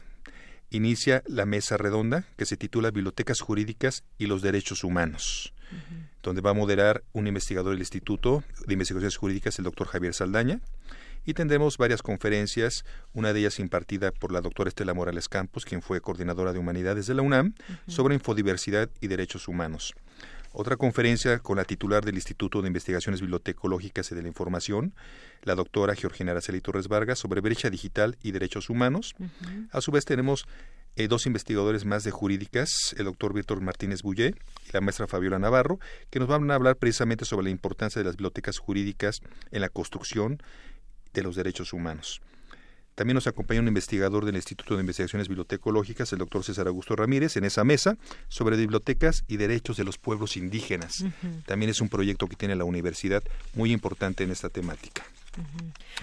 inicia la mesa redonda que se titula Bibliotecas Jurídicas y los Derechos Humanos, donde va a moderar un investigador del Instituto de Investigaciones Jurídicas, el doctor Javier Saldaña, y tendremos varias conferencias, una de ellas impartida por la doctora Estela Morales Campos, quien fue coordinadora de Humanidades de la UNAM, sobre infodiversidad y derechos humanos. Otra conferencia con la titular del Instituto de Investigaciones Bibliotecológicas y de la Información, la doctora Georgina Araceli Torres Vargas, sobre brecha digital y derechos humanos. A su vez tenemos eh, dos investigadores más de jurídicas, el doctor Víctor Martínez Bullé y la maestra Fabiola Navarro, que nos van a hablar precisamente sobre la importancia de las bibliotecas jurídicas en la construcción de los derechos humanos. También nos acompaña un investigador del Instituto de Investigaciones Bibliotecológicas, el doctor César Augusto Ramírez, en esa mesa sobre bibliotecas y derechos de los pueblos indígenas. También es un proyecto que tiene la universidad muy importante en esta temática.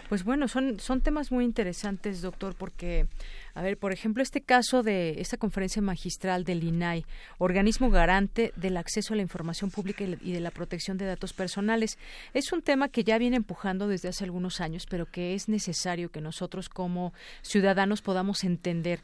Pues bueno, son, son temas muy interesantes, doctor, porque a ver, por ejemplo, este caso de esta conferencia magistral del INAI, organismo garante del acceso a la información pública y de la protección de datos personales, es un tema que ya viene empujando desde hace algunos años, pero que es necesario que nosotros como ciudadanos podamos entender.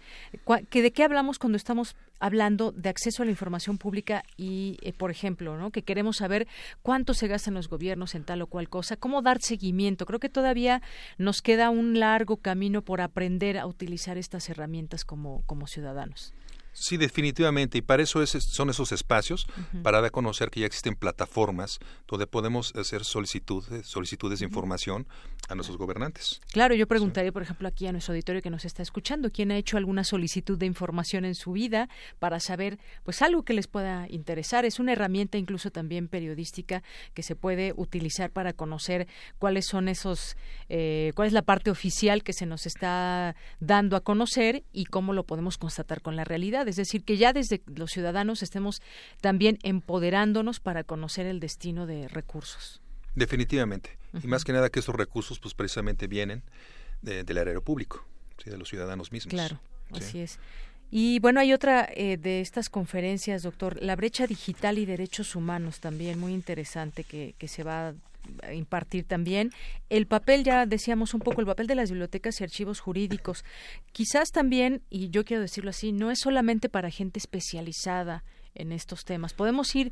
Que de qué hablamos cuando estamos hablando de acceso a la información pública y, eh, por ejemplo, ¿no? que queremos saber cuánto se gastan los gobiernos en tal o cual cosa, cómo dar seguimiento. Creo que todavía nos queda un largo camino por aprender a utilizar estas herramientas como, como ciudadanos. Sí, definitivamente. Y para eso son esos espacios, para dar a conocer que ya existen plataformas donde podemos hacer solicitudes, solicitudes de información a nuestros gobernantes. Claro, yo preguntaría, por ejemplo, aquí a nuestro auditorio que nos está escuchando, ¿quién ha hecho alguna solicitud de información en su vida para saber, pues, algo que les pueda interesar? Es una herramienta incluso también periodística que se puede utilizar para conocer cuáles son esos, eh, cuál es la parte oficial que se nos está dando a conocer y cómo lo podemos constatar con la realidad es decir, que ya desde los ciudadanos estemos también empoderándonos para conocer el destino de recursos. Definitivamente. Y más que nada que estos recursos pues precisamente vienen del erario público, de los ciudadanos mismos. Claro, así es. Y bueno, hay otra eh, de estas conferencias, doctor, la brecha digital y derechos humanos también, muy interesante que, que se va impartir también. El papel, ya decíamos un poco, el papel de las bibliotecas y archivos jurídicos. Quizás también, y yo quiero decirlo así, no es solamente para gente especializada en estos temas. Podemos ir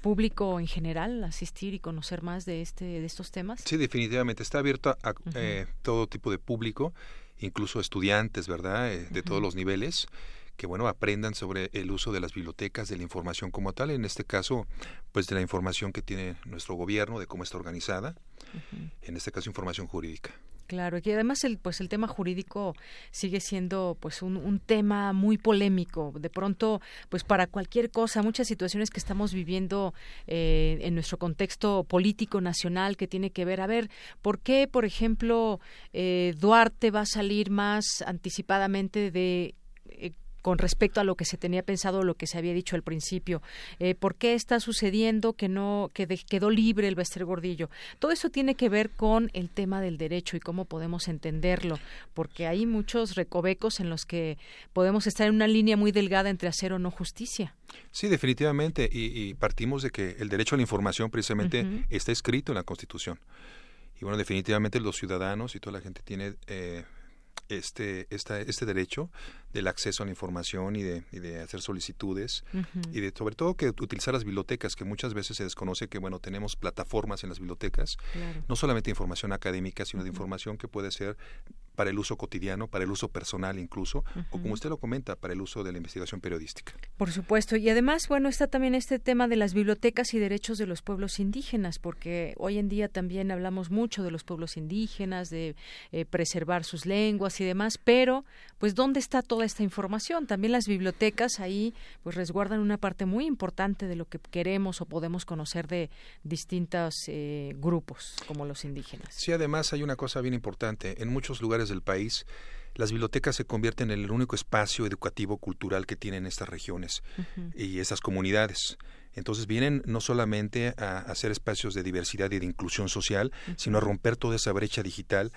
público en general asistir y conocer más de este de estos temas sí definitivamente está abierto a, eh, todo tipo de público incluso estudiantes verdad eh, de todos los niveles que bueno aprendan sobre el uso de las bibliotecas de la información como tal en este caso pues de la información que tiene nuestro gobierno de cómo está organizada en este caso información jurídica Claro, y además el, pues el tema jurídico sigue siendo pues un, un, tema muy polémico. De pronto, pues para cualquier cosa, muchas situaciones que estamos viviendo eh, en nuestro contexto político nacional que tiene que ver, a ver, ¿por qué, por ejemplo, eh, Duarte va a salir más anticipadamente de con respecto a lo que se tenía pensado lo que se había dicho al principio. Eh, ¿Por qué está sucediendo que no que quedó libre el Bester Gordillo? Todo eso tiene que ver con el tema del derecho y cómo podemos entenderlo, porque hay muchos recovecos en los que podemos estar en una línea muy delgada entre hacer o no justicia. Sí, definitivamente, y, partimos de que el derecho a la información precisamente está escrito en la Constitución. Y bueno, definitivamente los ciudadanos y toda la gente tiene eh, este, esta, este derecho del acceso a la información y de, y de hacer solicitudes y de sobre todo que utilizar las bibliotecas, que muchas veces se desconoce que bueno tenemos plataformas en las bibliotecas, no solamente información académica, sino de información que puede ser para el uso cotidiano, para el uso personal incluso, o como usted lo comenta, para el uso de la investigación periodística. Por supuesto, y además, bueno, está también este tema de las bibliotecas y derechos de los pueblos indígenas, porque hoy en día también hablamos mucho de los pueblos indígenas, de eh, preservar sus lenguas y demás, pero pues ¿dónde está toda esta información? También las bibliotecas ahí pues resguardan una parte muy importante de lo que queremos o podemos conocer de distintos eh, grupos como los indígenas. Sí, además hay una cosa bien importante, en muchos lugares del país, las bibliotecas se convierten en el único espacio educativo cultural que tienen estas regiones y esas comunidades. Entonces vienen no solamente a hacer espacios de diversidad y de inclusión social, sino a romper toda esa brecha digital,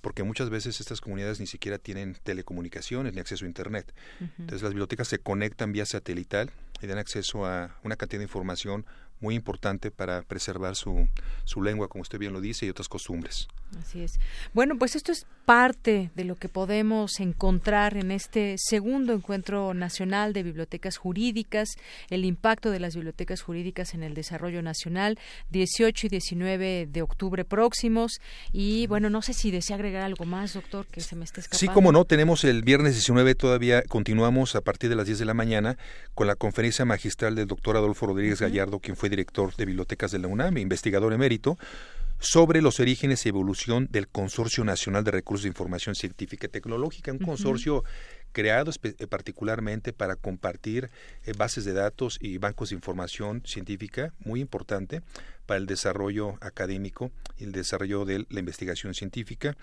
porque muchas veces estas comunidades ni siquiera tienen telecomunicaciones ni acceso a Internet. Entonces las bibliotecas se conectan vía satelital y dan acceso a una cantidad de información muy importante para preservar su, su lengua, como usted bien lo dice, y otras costumbres. Así es. Bueno, pues esto es parte de lo que podemos encontrar en este segundo encuentro nacional de bibliotecas jurídicas, el impacto de las bibliotecas jurídicas en el desarrollo nacional, 18 y 19 de octubre próximos. Y bueno, no sé si desea agregar algo más, doctor, que se me esté escapando. Sí, como no, tenemos el viernes 19, todavía continuamos a partir de las 10 de la mañana con la conferencia magistral del doctor Adolfo Rodríguez Gallardo, quien fue director de bibliotecas de la UNAM, investigador emérito, sobre los orígenes y evolución del Consorcio Nacional de Recursos de Información Científica y Tecnológica, un consorcio creado eh, particularmente para compartir eh, bases de datos y bancos de información científica muy importante para el desarrollo académico y el desarrollo de la investigación científica.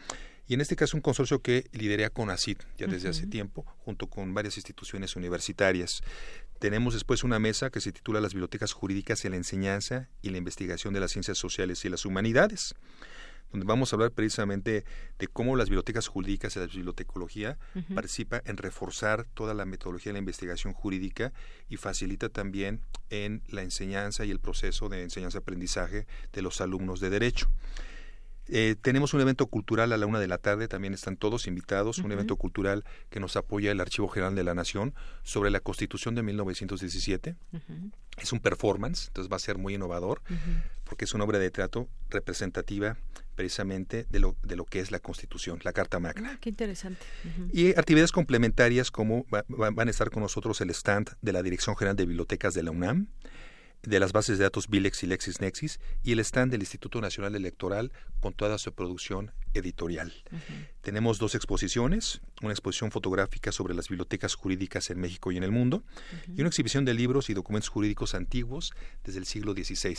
Y en este caso un consorcio que lidera CONACID ya desde hace tiempo, junto con varias instituciones universitarias. Tenemos después una mesa que se titula Las bibliotecas jurídicas en la enseñanza y la investigación de las ciencias sociales y las humanidades, donde vamos a hablar precisamente de cómo las bibliotecas jurídicas y la bibliotecología participa en reforzar toda la metodología de la investigación jurídica y facilita también en la enseñanza y el proceso de enseñanza-aprendizaje de los alumnos de derecho. Eh, tenemos un evento cultural a la una de la tarde, también están todos invitados, un evento cultural que nos apoya el Archivo General de la Nación sobre la Constitución de 1917. Es un performance, entonces va a ser muy innovador, porque es una obra de teatro representativa precisamente de lo, de lo que es la Constitución, la Carta Magna. Ah, qué interesante. Y actividades complementarias como van a estar con nosotros el stand de la Dirección General de Bibliotecas de la UNAM, de las bases de datos Bilex y LexisNexis y el stand del Instituto Nacional Electoral con toda su producción editorial. Tenemos dos exposiciones, una exposición fotográfica sobre las bibliotecas jurídicas en México y en el mundo y una exhibición de libros y documentos jurídicos antiguos desde el siglo XVI,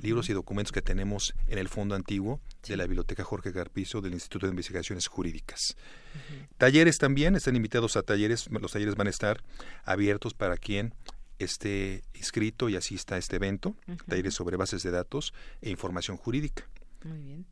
libros y documentos que tenemos en el fondo antiguo de la Biblioteca Jorge Garpizo del Instituto de Investigaciones Jurídicas. Talleres también, están invitados a talleres, los talleres van a estar abiertos para quien esté inscrito y asista a este evento, talleres sobre bases de datos e información jurídica. Muy bien.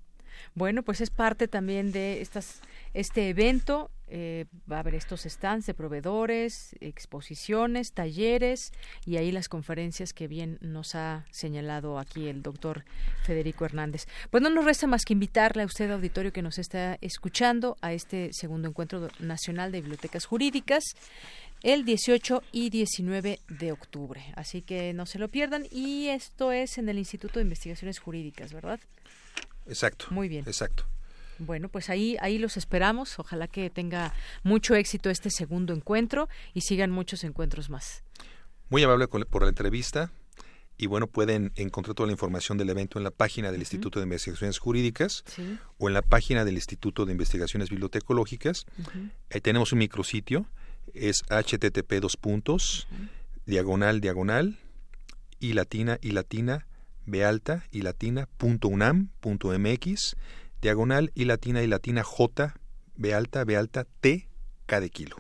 Bueno, pues es parte también de estas, este evento. Eh, va a haber estos stands de proveedores, exposiciones, talleres y ahí las conferencias que bien nos ha señalado aquí el doctor Federico Hernández. Pues no nos resta más que invitarle a usted, auditorio, que nos está escuchando a este segundo encuentro nacional de bibliotecas jurídicas el 18 y 19 de octubre. Así que no se lo pierdan. Y esto es en el Instituto de Investigaciones Jurídicas, ¿verdad? Exacto. Muy bien. Exacto. Bueno, pues ahí, ahí los esperamos. Ojalá que tenga mucho éxito este segundo encuentro y sigan muchos encuentros más. Muy amable por la entrevista. Y bueno, pueden encontrar toda la información del evento en la página del Instituto de Investigaciones Jurídicas o en la página del Instituto de Investigaciones Bibliotecológicas. Ahí tenemos un micrositio es http dos puntos, diagonal, diagonal, y latina, y latina, b alta, y latina, punto unam, punto mx, diagonal, y latina, y latina, j, b alta, b alta, t, k de kilo.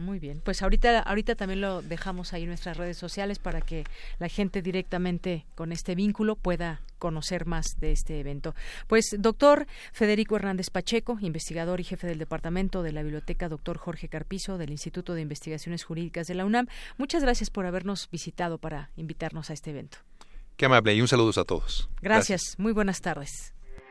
Muy bien, pues ahorita, ahorita también lo dejamos ahí en nuestras redes sociales para que la gente directamente con este vínculo pueda conocer más de este evento. Pues doctor Federico Hernández Pacheco, investigador y jefe del departamento de la biblioteca doctor Jorge Carpizo del Instituto de Investigaciones Jurídicas de la UNAM, muchas gracias por habernos visitado para invitarnos a este evento. Qué amable y un saludo a todos. gracias. muy buenas tardes.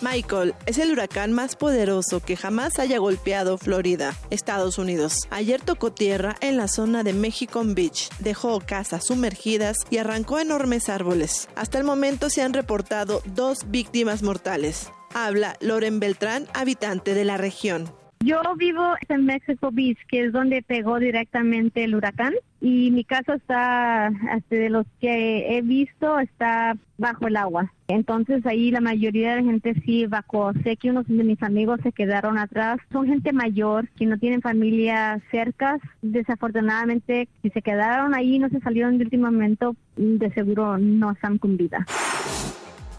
Michael es el huracán más poderoso que jamás haya golpeado Florida, Estados Unidos. Ayer tocó tierra en la zona de Mexico Beach, dejó casas sumergidas y arrancó enormes árboles. Hasta el momento se han reportado dos víctimas mortales. Habla Loren Beltrán, habitante de la región. Yo vivo en Mexico Beach, que es donde pegó directamente el huracán, y mi casa está, este, de los que he visto, está bajo el agua. Entonces ahí la mayoría de la gente sí evacuó. Sé que unos de mis amigos se quedaron atrás. Son gente mayor que no tienen familia cerca. Desafortunadamente, si se quedaron ahí no se salieron de último momento, de seguro no están con vida.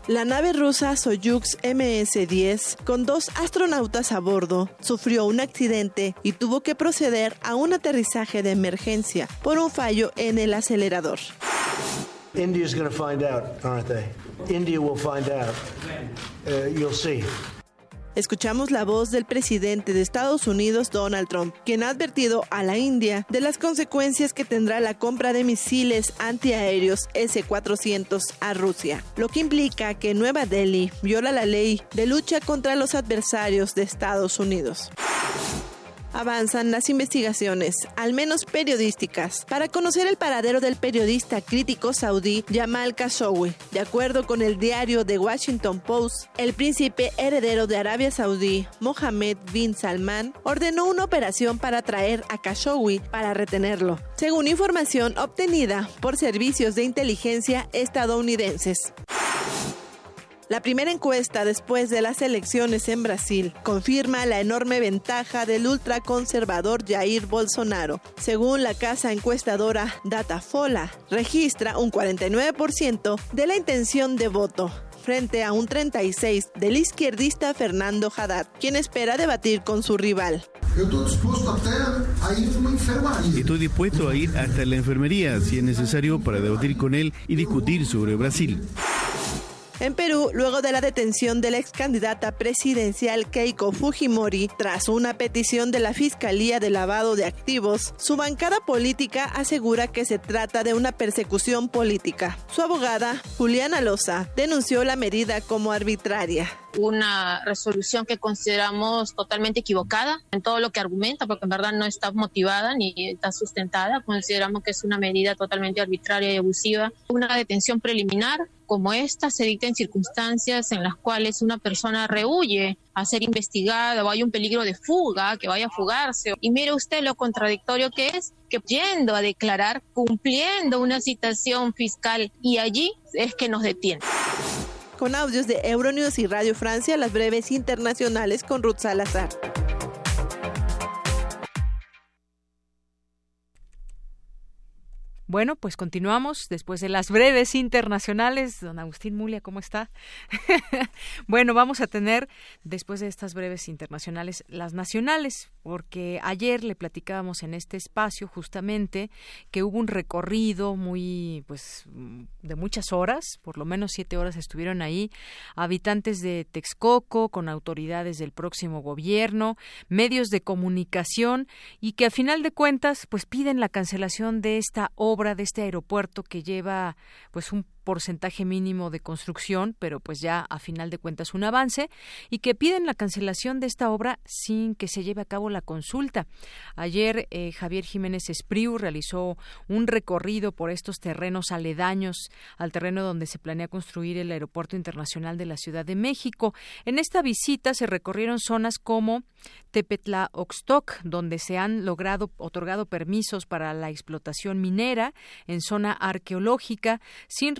La nave rusa Soyuz MS-10, con dos astronautas a bordo, sufrió un accidente y tuvo que proceder a un aterrizaje de emergencia por un fallo en el acelerador. India's going to find out, aren't they? India will find out. Uh, you'll see. Escuchamos la voz del presidente de Estados Unidos, Donald Trump, quien ha advertido a la India de las consecuencias que tendrá la compra de misiles antiaéreos S-400 a Rusia, lo que implica que Nueva Delhi viola la ley de lucha contra los adversarios de Estados Unidos avanzan las investigaciones, al menos periodísticas, para conocer el paradero del periodista crítico saudí Jamal Khashoggi. De acuerdo con el diario The Washington Post, el príncipe heredero de Arabia Saudí, Mohammed bin Salman, ordenó una operación para traer a Khashoggi para retenerlo, según información obtenida por servicios de inteligencia estadounidenses. La primera encuesta después de las elecciones en Brasil confirma la enorme ventaja del ultraconservador Jair Bolsonaro. Según la casa encuestadora Datafola, registra un 49% de la intención de voto frente a un 36 del izquierdista Fernando Haddad, quien espera debatir con su rival. Estoy dispuesto a ir hasta la enfermería si es necesario para debatir con él y discutir sobre Brasil. En Perú, luego de la detención de la ex candidata presidencial Keiko Fujimori, tras una petición de la Fiscalía de Lavado de Activos, su bancada política asegura que se trata de una persecución política. Su abogada, Juliana Loza, denunció la medida como arbitraria una resolución que consideramos totalmente equivocada en todo lo que argumenta, porque en verdad no está motivada ni está sustentada. Consideramos que es una medida totalmente arbitraria y abusiva. Una detención preliminar como esta se dicta en circunstancias en las cuales una persona rehuye a ser investigada o hay un peligro de fuga, que vaya a fugarse. Y mire usted lo contradictorio que es, que yendo a declarar, cumpliendo una citación fiscal y allí es que nos detiene con audios de Euronews y Radio Francia, las breves internacionales con Ruth Salazar. Bueno, pues continuamos después de las breves internacionales. Don Agustín Mulia, ¿cómo está? bueno, vamos a tener después de estas breves internacionales las nacionales, porque ayer le platicábamos en este espacio justamente que hubo un recorrido muy, pues, de muchas horas, por lo menos siete horas estuvieron ahí, habitantes de Texcoco con autoridades del próximo gobierno, medios de comunicación y que a final de cuentas, pues piden la cancelación de esta obra de este aeropuerto que lleva pues un porcentaje mínimo de construcción, pero pues ya a final de cuentas un avance, y que piden la cancelación de esta obra sin que se lleve a cabo la consulta. Ayer eh, Javier Jiménez Espriu realizó un recorrido por estos terrenos aledaños al terreno donde se planea construir el Aeropuerto Internacional de la Ciudad de México. En esta visita se recorrieron zonas como Tepetla Oxtoc, donde se han logrado otorgado permisos para la explotación minera en zona arqueológica sin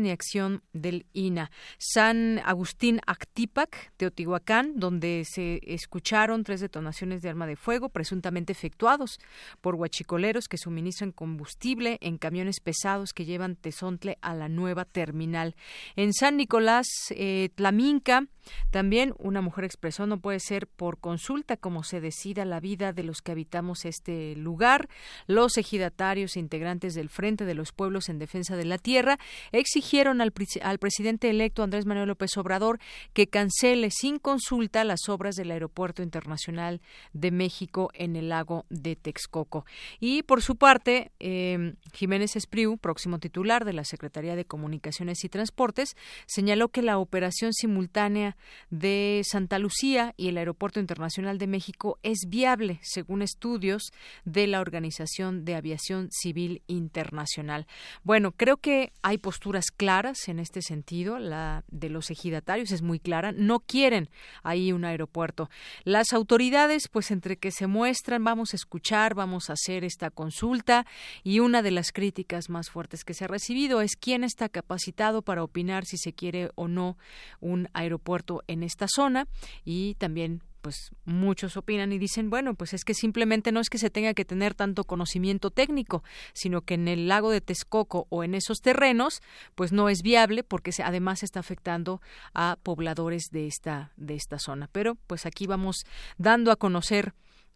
ni acción del INA. San Agustín Actipac, Teotihuacán, donde se escucharon tres detonaciones de arma de fuego presuntamente efectuados por huachicoleros que suministran combustible en camiones pesados que llevan tesontle a la nueva terminal. En San Nicolás, eh, Tlaminca, también una mujer expresó no puede ser por consulta como se decida la vida de los que habitamos este lugar. Los ejidatarios e integrantes del Frente de los Pueblos en Defensa de la Tierra exigieron al, presidente electo Andrés Manuel López Obrador que cancele sin consulta las obras del Aeropuerto Internacional de México en el lago de Texcoco. Y por su parte, eh, Jiménez Espriu, próximo titular de la Secretaría de Comunicaciones y Transportes, señaló que la operación simultánea de Santa Lucía y el Aeropuerto Internacional de México es viable, según estudios de la Organización de Aviación Civil Internacional. Bueno, creo que hay posturas claras en este sentido. La de los ejidatarios es muy clara. No quieren ahí un aeropuerto. Las autoridades, pues entre que se muestran, vamos a escuchar, vamos a hacer esta consulta y una de las críticas más fuertes que se ha recibido es quién está capacitado para opinar si se quiere o no un aeropuerto en esta zona y también pues muchos opinan y dicen, bueno, pues es que simplemente no es que se tenga que tener tanto conocimiento técnico, sino que en el lago de Texcoco o en esos terrenos, pues no es viable porque se, además está afectando a pobladores de esta de esta zona. Pero pues aquí vamos dando a conocer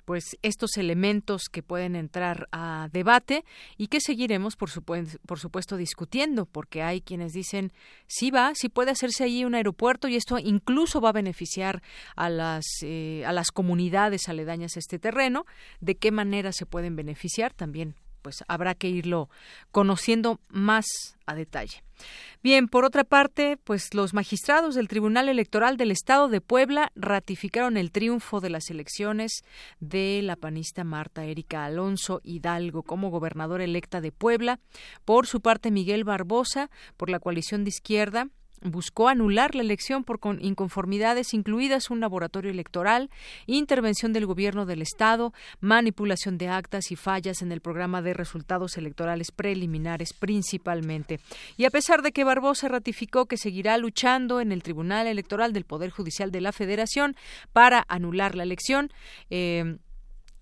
pues estos elementos que pueden entrar a debate y que seguiremos por, por supuesto discutiendo porque hay quienes dicen sí va sí puede hacerse allí un aeropuerto y esto incluso va a beneficiar a las eh, a las comunidades aledañas a este terreno de qué manera se pueden beneficiar también pues habrá que irlo conociendo más a detalle. Bien, por otra parte, pues los magistrados del Tribunal Electoral del Estado de Puebla ratificaron el triunfo de las elecciones de la panista Marta Erika Alonso Hidalgo como gobernadora electa de Puebla. Por su parte, Miguel Barbosa, por la coalición de izquierda, buscó anular la elección por inconformidades incluidas un laboratorio electoral, intervención del gobierno del Estado, manipulación de actas y fallas en el programa de resultados electorales preliminares principalmente. Y a pesar de que Barbosa ratificó que seguirá luchando en el Tribunal Electoral del Poder Judicial de la Federación para anular la elección, eh,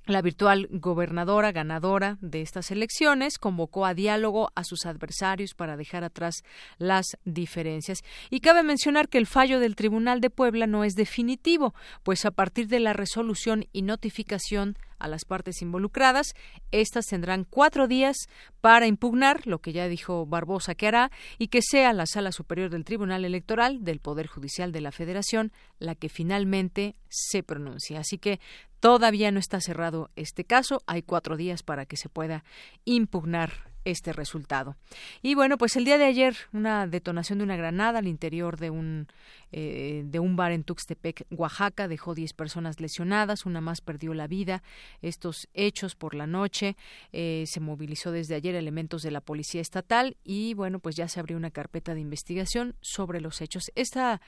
la virtual gobernadora ganadora de estas elecciones convocó a diálogo a sus adversarios para dejar atrás las diferencias. Y cabe mencionar que el fallo del Tribunal de Puebla no es definitivo, pues a partir de la resolución y notificación a las partes involucradas. Estas tendrán cuatro días para impugnar lo que ya dijo Barbosa que hará y que sea la Sala Superior del Tribunal Electoral del Poder Judicial de la Federación la que finalmente se pronuncie. Así que todavía no está cerrado este caso. Hay cuatro días para que se pueda impugnar este resultado. Y bueno, pues el día de ayer una detonación de una granada al interior de un eh, de un bar en Tuxtepec, Oaxaca, dejó 10 personas lesionadas, una más perdió la vida. Estos hechos por la noche eh, se movilizó desde ayer elementos de la policía estatal y bueno, pues ya se abrió una carpeta de investigación sobre los hechos. Esta,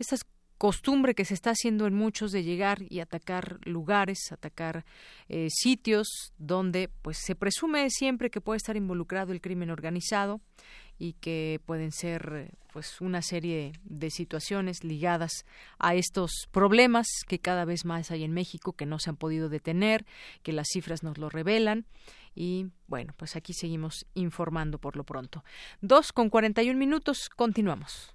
estas costumbre que se está haciendo en muchos de llegar y atacar lugares, atacar eh, sitios donde pues se presume siempre que puede estar involucrado el crimen organizado y que pueden ser pues una serie de situaciones ligadas a estos problemas que cada vez más hay en México que no se han podido detener, que las cifras nos lo revelan y bueno, pues aquí seguimos informando por lo pronto. Dos con cuarenta y un minutos, continuamos.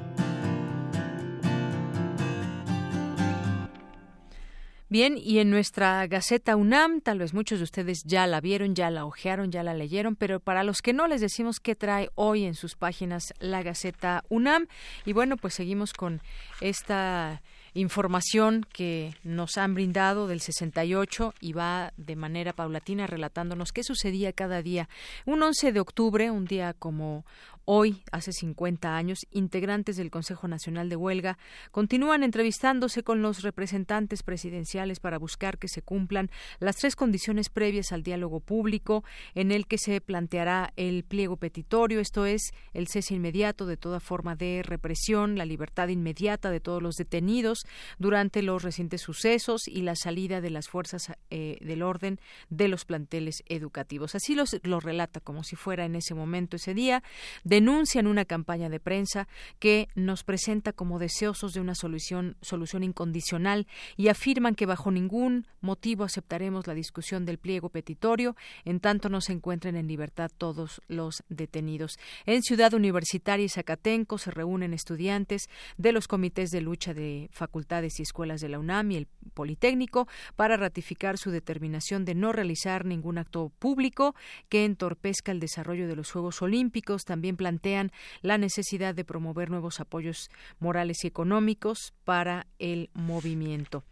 Bien, y en nuestra Gaceta UNAM, tal vez muchos de ustedes ya la vieron, ya la ojearon, ya la leyeron, pero para los que no les decimos qué trae hoy en sus páginas la Gaceta UNAM. Y bueno, pues seguimos con esta información que nos han brindado del 68 y va de manera paulatina relatándonos qué sucedía cada día. Un 11 de octubre, un día como Hoy, hace 50 años, integrantes del Consejo Nacional de Huelga continúan entrevistándose con los representantes presidenciales para buscar que se cumplan las tres condiciones previas al diálogo público en el que se planteará el pliego petitorio, esto es, el cese inmediato de toda forma de represión, la libertad inmediata de todos los detenidos durante los recientes sucesos y la salida de las fuerzas eh, del orden de los planteles educativos. Así los, lo relata como si fuera en ese momento, ese día denuncian una campaña de prensa que nos presenta como deseosos de una solución, solución incondicional y afirman que bajo ningún motivo aceptaremos la discusión del pliego petitorio en tanto no se encuentren en libertad todos los detenidos. En Ciudad Universitaria y Zacatenco se reúnen estudiantes de los comités de lucha de facultades y escuelas de la UNAM y el Politécnico para ratificar su determinación de no realizar ningún acto público que entorpezca el desarrollo de los Juegos Olímpicos. También plantean la necesidad de promover nuevos apoyos morales y económicos para el movimiento.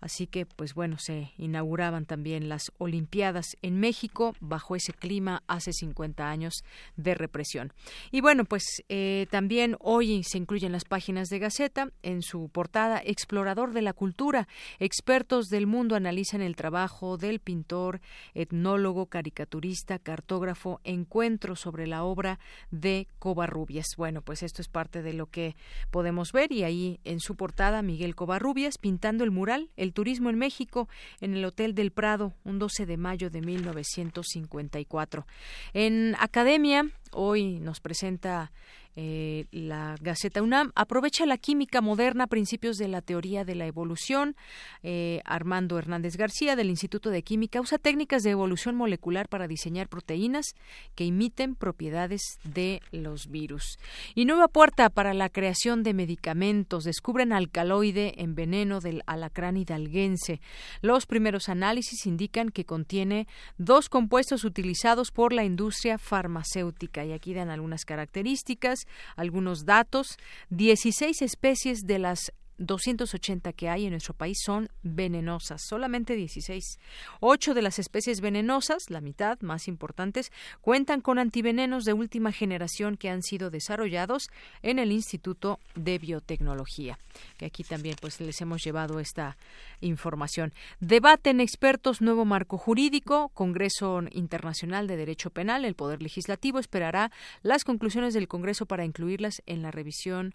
Así que, pues bueno, se inauguraban también las Olimpiadas en México bajo ese clima hace 50 años de represión. Y bueno, pues eh, también hoy se incluyen las páginas de Gaceta en su portada Explorador de la Cultura. Expertos del mundo analizan el trabajo del pintor, etnólogo, caricaturista, cartógrafo, encuentro sobre la obra de Covarrubias. Bueno, pues esto es parte de lo que podemos ver y ahí en su portada Miguel Covarrubias pintando el mural El turismo en México en el Hotel del Prado un 12 de mayo de 1954. En Academia hoy nos presenta eh, la Gaceta UNAM aprovecha la química moderna principios de la teoría de la evolución. Eh, Armando Hernández García del Instituto de Química usa técnicas de evolución molecular para diseñar proteínas que imiten propiedades de los virus. Y nueva puerta para la creación de medicamentos. Descubren alcaloide en veneno del alacrán hidalguense. Los primeros análisis indican que contiene dos compuestos utilizados por la industria farmacéutica y aquí dan algunas características algunos datos. 16 especies de las 280 que hay en nuestro país son venenosas, solamente 16. Ocho de las especies venenosas, la mitad más importantes, cuentan con antivenenos de última generación que han sido desarrollados en el Instituto de Biotecnología, que aquí también pues les hemos llevado esta información. Debaten expertos nuevo marco jurídico, Congreso Internacional de Derecho Penal, el Poder Legislativo esperará las conclusiones del Congreso para incluirlas en la revisión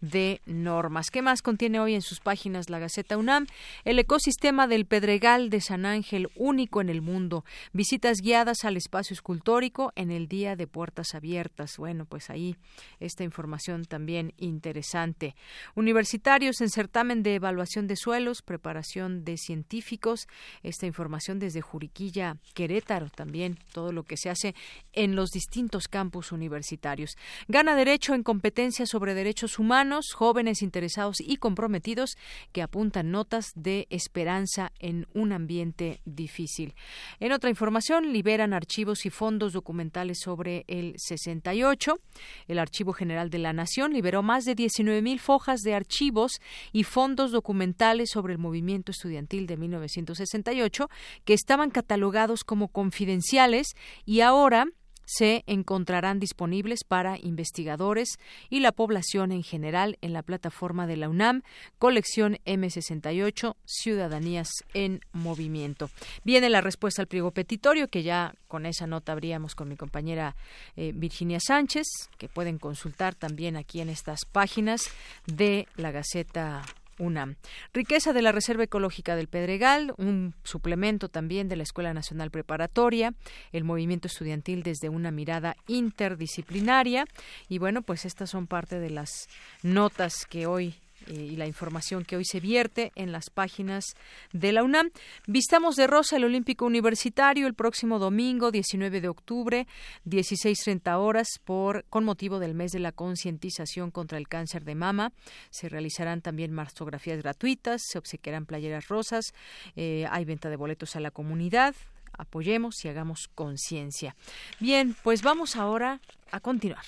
de normas. ¿Qué más contiene hoy en sus páginas la Gaceta UNAM? El ecosistema del Pedregal de San Ángel, único en el mundo. Visitas guiadas al espacio escultórico en el Día de Puertas Abiertas. Bueno, pues ahí esta información también interesante. Universitarios en certamen de evaluación de suelos, preparación de científicos. Esta información desde Juriquilla, Querétaro también, todo lo que se hace en los distintos campus universitarios. Gana derecho en competencia sobre derechos humanos humanos, jóvenes interesados y comprometidos que apuntan notas de esperanza en un ambiente difícil. En otra información, liberan archivos y fondos documentales sobre el 68. El Archivo General de la Nación liberó más de 19.000 fojas de archivos y fondos documentales sobre el movimiento estudiantil de 1968 que estaban catalogados como confidenciales y ahora se encontrarán disponibles para investigadores y la población en general en la plataforma de la UNAM, colección M68, Ciudadanías en Movimiento. Viene la respuesta al pliego petitorio, que ya con esa nota abríamos con mi compañera eh, Virginia Sánchez, que pueden consultar también aquí en estas páginas de la Gaceta UNAM. Riqueza de la Reserva Ecológica del Pedregal, un suplemento también de la Escuela Nacional Preparatoria, el movimiento estudiantil desde una mirada interdisciplinaria. Y bueno, pues estas son parte de las notas que hoy eh, y la información que hoy se vierte en las páginas de la UNAM. Vistamos de rosa el Olímpico Universitario el próximo domingo, 19 de octubre, 16.30 horas, por, con motivo del mes de la concientización contra el cáncer de mama. Se realizarán también mastografías gratuitas, se obsequiarán playeras rosas, eh, hay venta de boletos a la comunidad. Apoyemos y hagamos conciencia. Bien, pues vamos ahora a continuar.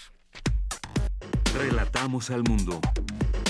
Relatamos al mundo.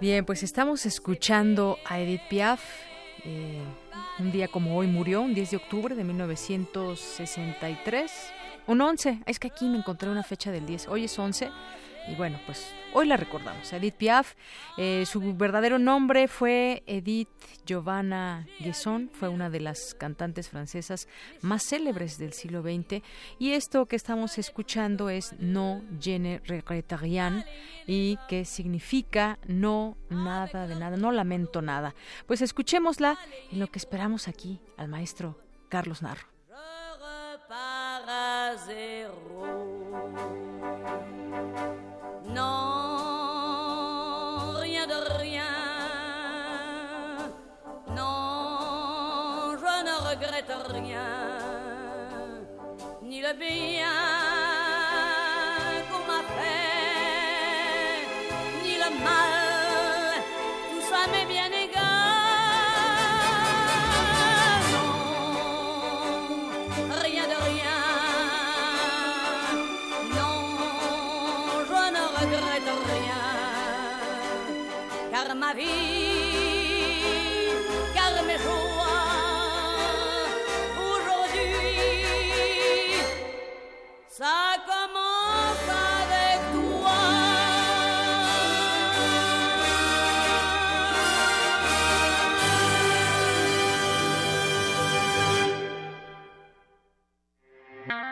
Bien, pues estamos escuchando a Edith Piaf. Eh, un día como hoy murió, un 10 de octubre de 1963. Un 11, es que aquí me encontré una fecha del 10. Hoy es 11 y bueno, pues hoy la recordamos. Edith Piaf, eh, su verdadero nombre fue Edith Giovanna Guesson, fue una de las cantantes francesas más célebres del siglo XX. Y esto que estamos escuchando es No je regrette rien y que significa no nada de nada, no lamento nada. Pues escuchémosla en lo que esperamos aquí al maestro Carlos Narro. Ni le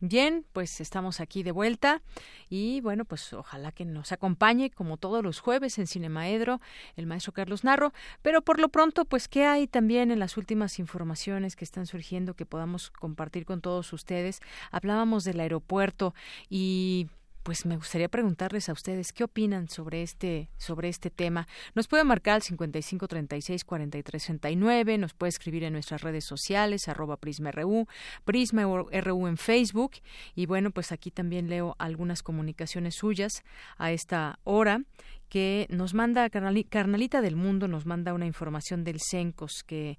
Bien, pues estamos aquí de vuelta y bueno, pues ojalá que nos acompañe como todos los jueves en Cinemaedro el maestro Carlos Narro, pero por lo pronto, pues qué hay también en las últimas informaciones que están surgiendo que podamos compartir con todos ustedes. Hablábamos del aeropuerto y pues me gustaría preguntarles a ustedes qué opinan sobre este sobre este tema. Nos puede marcar al 55 36 43 69, nos puede escribir en nuestras redes sociales arroba Prisma RU, Prisma RU en Facebook y bueno, pues aquí también leo algunas comunicaciones suyas a esta hora que nos manda Carnalita del Mundo, nos manda una información del CENCOS que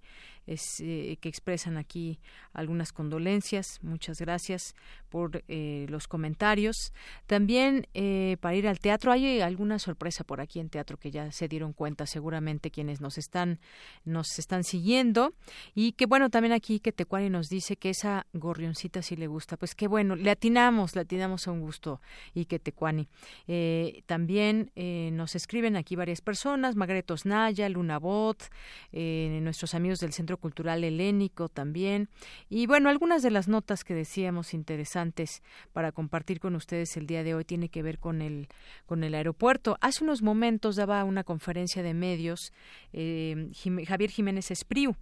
eh, que expresan aquí algunas condolencias. Muchas gracias por eh, los comentarios. También eh, para ir al teatro hay alguna sorpresa por aquí en teatro que ya se dieron cuenta seguramente quienes nos están nos están siguiendo y que bueno también aquí que Tecuani nos dice que esa gorrioncita sí le gusta. Pues qué bueno, le atinamos, le atinamos a un gusto y que Tecuani. también nos escriben aquí varias personas, Margaret Osnaya, Luna Bot, nuestros amigos del Centro Cultural Helénico también. Y bueno, algunas de las notas que decíamos interesantes para compartir con ustedes el día de hoy tiene que ver con el, con el aeropuerto. Hace unos momentos daba una conferencia de medios eh, Javier Jiménez Espriu.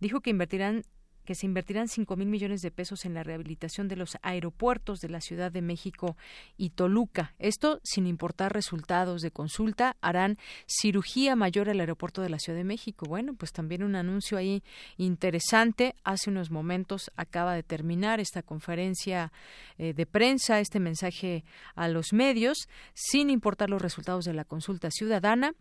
Dijo que invertirán que se invertirán cinco mil millones de pesos en la rehabilitación de los aeropuertos de la Ciudad de México y Toluca. Esto sin importar resultados de consulta, harán cirugía mayor al aeropuerto de la Ciudad de México. Bueno, pues también un anuncio ahí interesante. Hace unos momentos acaba de terminar esta conferencia eh, de prensa, este mensaje a los medios, sin importar los resultados de la consulta ciudadana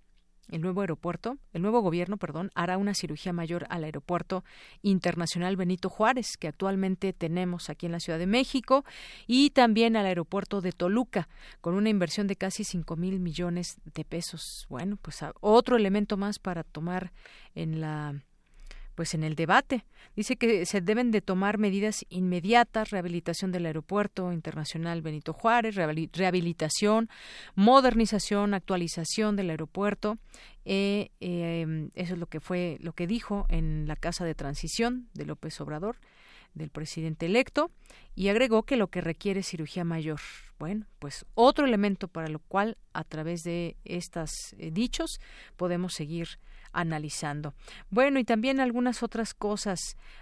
el nuevo aeropuerto, el nuevo gobierno, perdón, hará una cirugía mayor al aeropuerto internacional Benito Juárez, que actualmente tenemos aquí en la Ciudad de México, y también al aeropuerto de Toluca, con una inversión de casi cinco mil millones de pesos. Bueno, pues otro elemento más para tomar en la pues en el debate. Dice que se deben de tomar medidas inmediatas, rehabilitación del aeropuerto internacional Benito Juárez, rehabilitación, modernización, actualización del aeropuerto. Eh, eh, eso es lo que fue lo que dijo en la casa de transición de López Obrador del presidente electo y agregó que lo que requiere es cirugía mayor. Bueno, pues otro elemento para lo cual a través de estos eh, dichos podemos seguir analizando. Bueno, y también algunas otras cosas.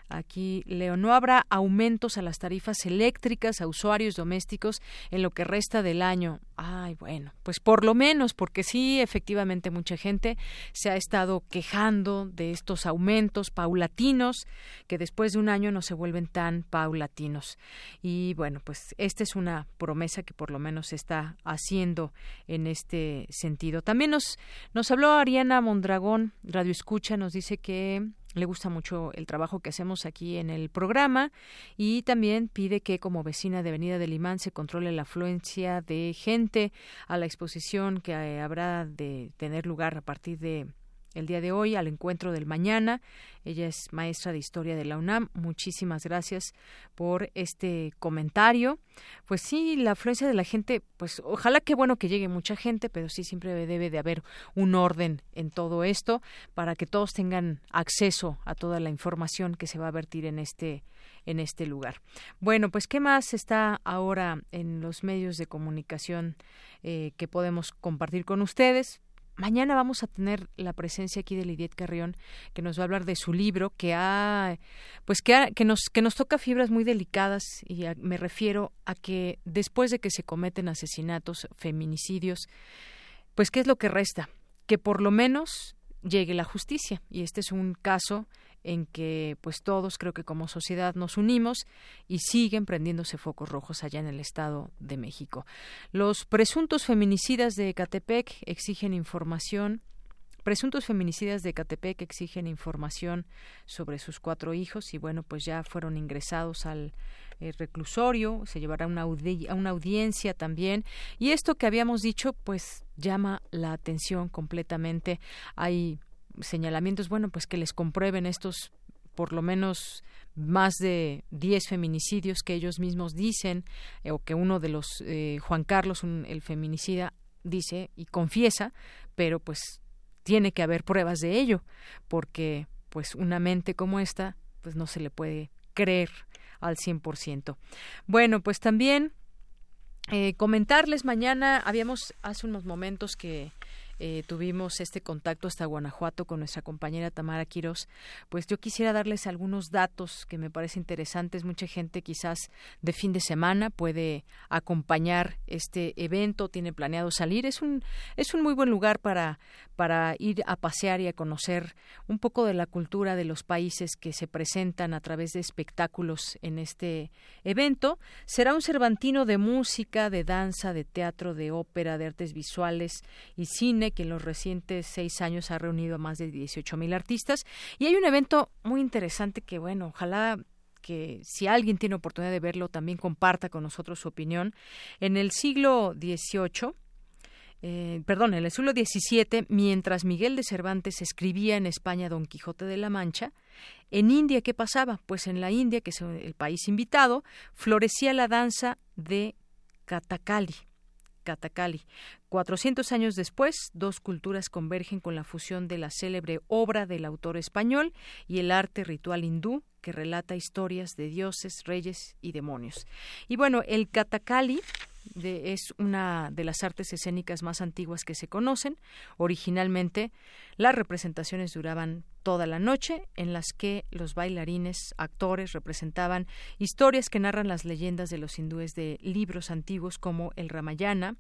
Aquí, Leo, no habrá aumentos a las tarifas eléctricas a usuarios domésticos en lo que resta del año. Ay, bueno, pues por lo menos, porque sí, efectivamente, mucha gente se ha estado quejando de estos aumentos paulatinos que después de un año no se vuelven tan paulatinos. Y bueno, pues esta es una promesa que por lo menos se está haciendo en este sentido. También nos, nos habló Ariana Mondragón Radio Escucha nos dice que le gusta mucho el trabajo que hacemos aquí en el programa y también pide que como vecina de Avenida del Imán se controle la afluencia de gente a la exposición que habrá de tener lugar a partir de el día de hoy al encuentro del mañana. Ella es maestra de historia de la UNAM. Muchísimas gracias por este comentario. Pues sí, la afluencia de la gente, pues ojalá que bueno que llegue mucha gente, pero sí siempre debe de haber un orden en todo esto para que todos tengan acceso a toda la información que se va a vertir en este en este lugar. Bueno, pues qué más está ahora en los medios de comunicación eh, que podemos compartir con ustedes Mañana vamos a tener la presencia aquí de Lidiet Carrión, que nos va a hablar de su libro, que ha, pues que, que nos que nos toca fibras muy delicadas y me refiero a que después de que se cometen asesinatos, feminicidios, pues qué es lo que resta, que por lo menos llegue la justicia y este es un caso en que pues todos creo que como sociedad nos unimos y siguen prendiéndose focos rojos allá en el Estado de México. Los presuntos feminicidas de Catepec exigen información Presuntos feminicidas de Catepec exigen información sobre sus cuatro hijos y bueno, pues ya fueron ingresados al eh, reclusorio, se llevará una, una audiencia también. Y esto que habíamos dicho, pues llama la atención completamente. Hay señalamientos, bueno, pues que les comprueben estos por lo menos más de 10 feminicidios que ellos mismos dicen, eh, o que uno de los, eh, Juan Carlos, el feminicida, dice y confiesa, pero pues tiene que haber pruebas de ello, porque pues una mente como esta, pues no se le puede creer al 100%. Bueno, pues también eh, comentarles mañana, habíamos hace unos momentos que eh, tuvimos este contacto hasta Guanajuato con nuestra compañera Tamara Quiros, pues yo quisiera darles algunos datos que me parecen interesantes. Mucha gente quizás de fin de semana puede acompañar este evento, tiene planeado salir. Es un, es un muy buen lugar para, para ir a pasear y a conocer un poco de la cultura de los países que se presentan a través de espectáculos en este evento. Será un cervantino de música, de danza, de teatro, de ópera, de artes visuales y cine que en los recientes seis años ha reunido a más de 18 mil artistas. Y hay un evento muy interesante que, bueno, ojalá que si alguien tiene oportunidad de verlo, también comparta con nosotros su opinión. En el siglo XVIII, eh, perdón, en el siglo XVII, mientras Miguel de Cervantes escribía en España Don Quijote de la Mancha, en India, ¿qué pasaba? Pues en la India, que es el país invitado, florecía la danza de Katakali. Katakali. 400 años después, dos culturas convergen con la fusión de la célebre obra del autor español y el arte ritual hindú que relata historias de dioses, reyes y demonios. Y bueno, el Katakali es una de las artes escénicas más antiguas que se conocen. Originalmente, las representaciones duraban toda la noche, en las que los bailarines, actores, representaban historias que narran las leyendas de los hindúes de libros antiguos como el Ramayana,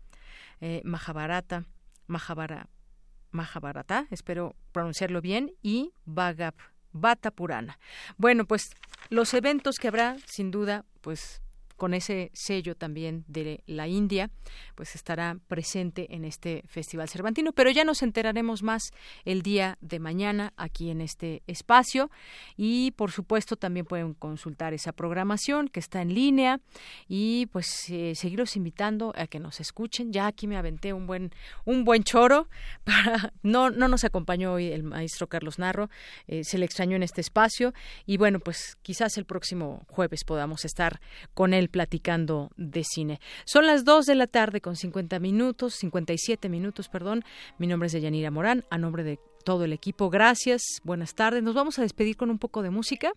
eh, Mahabharata, Mahabharata, espero pronunciarlo bien, y Bhagavata Purana. Bueno, pues los eventos que habrá, sin duda, pues con ese sello también de la India, pues estará presente en este Festival Cervantino. Pero ya nos enteraremos más el día de mañana aquí en este espacio y por supuesto también pueden consultar esa programación que está en línea y pues eh, seguiros invitando a que nos escuchen. Ya aquí me aventé un buen un buen choro para no no nos acompañó hoy el maestro Carlos Narro, eh, se le extrañó en este espacio y bueno pues quizás el próximo jueves podamos estar con él platicando de cine. Son las 2 de la tarde con 50 minutos, 57 minutos, perdón. Mi nombre es Deyanira Morán, a nombre de todo el equipo. Gracias, buenas tardes. Nos vamos a despedir con un poco de música.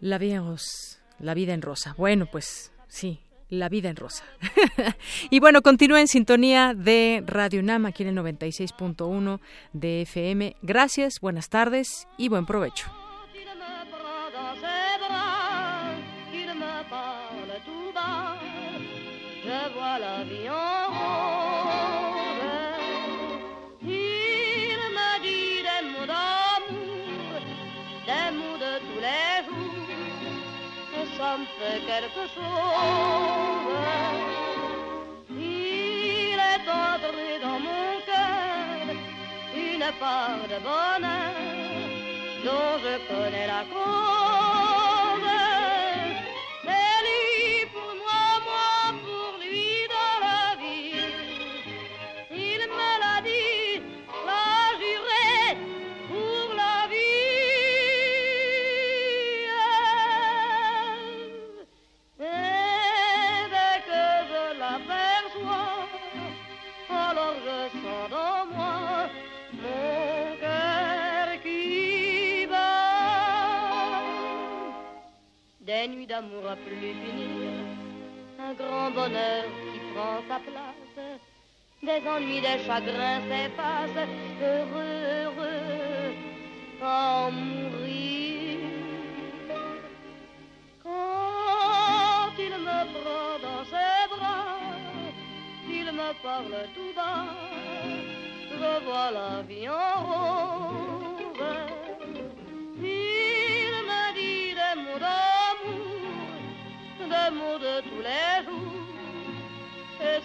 La vida, la vida en rosa. Bueno, pues sí, la vida en rosa. y bueno, continúa en sintonía de Radio Nam aquí en el 96.1 de FM. Gracias, buenas tardes y buen provecho. Il est entré dans mon cœur une part de bonheur dont je connais la cause. D'amour à plus finir, un grand bonheur qui prend sa place, des ennuis, des chagrins s'effacent, heureux, heureux, en mourir. Quand il me prend dans ses bras, il me parle tout bas, je vois la vie en rose.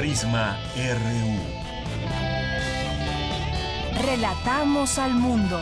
Prisma RU. Relatamos al mundo.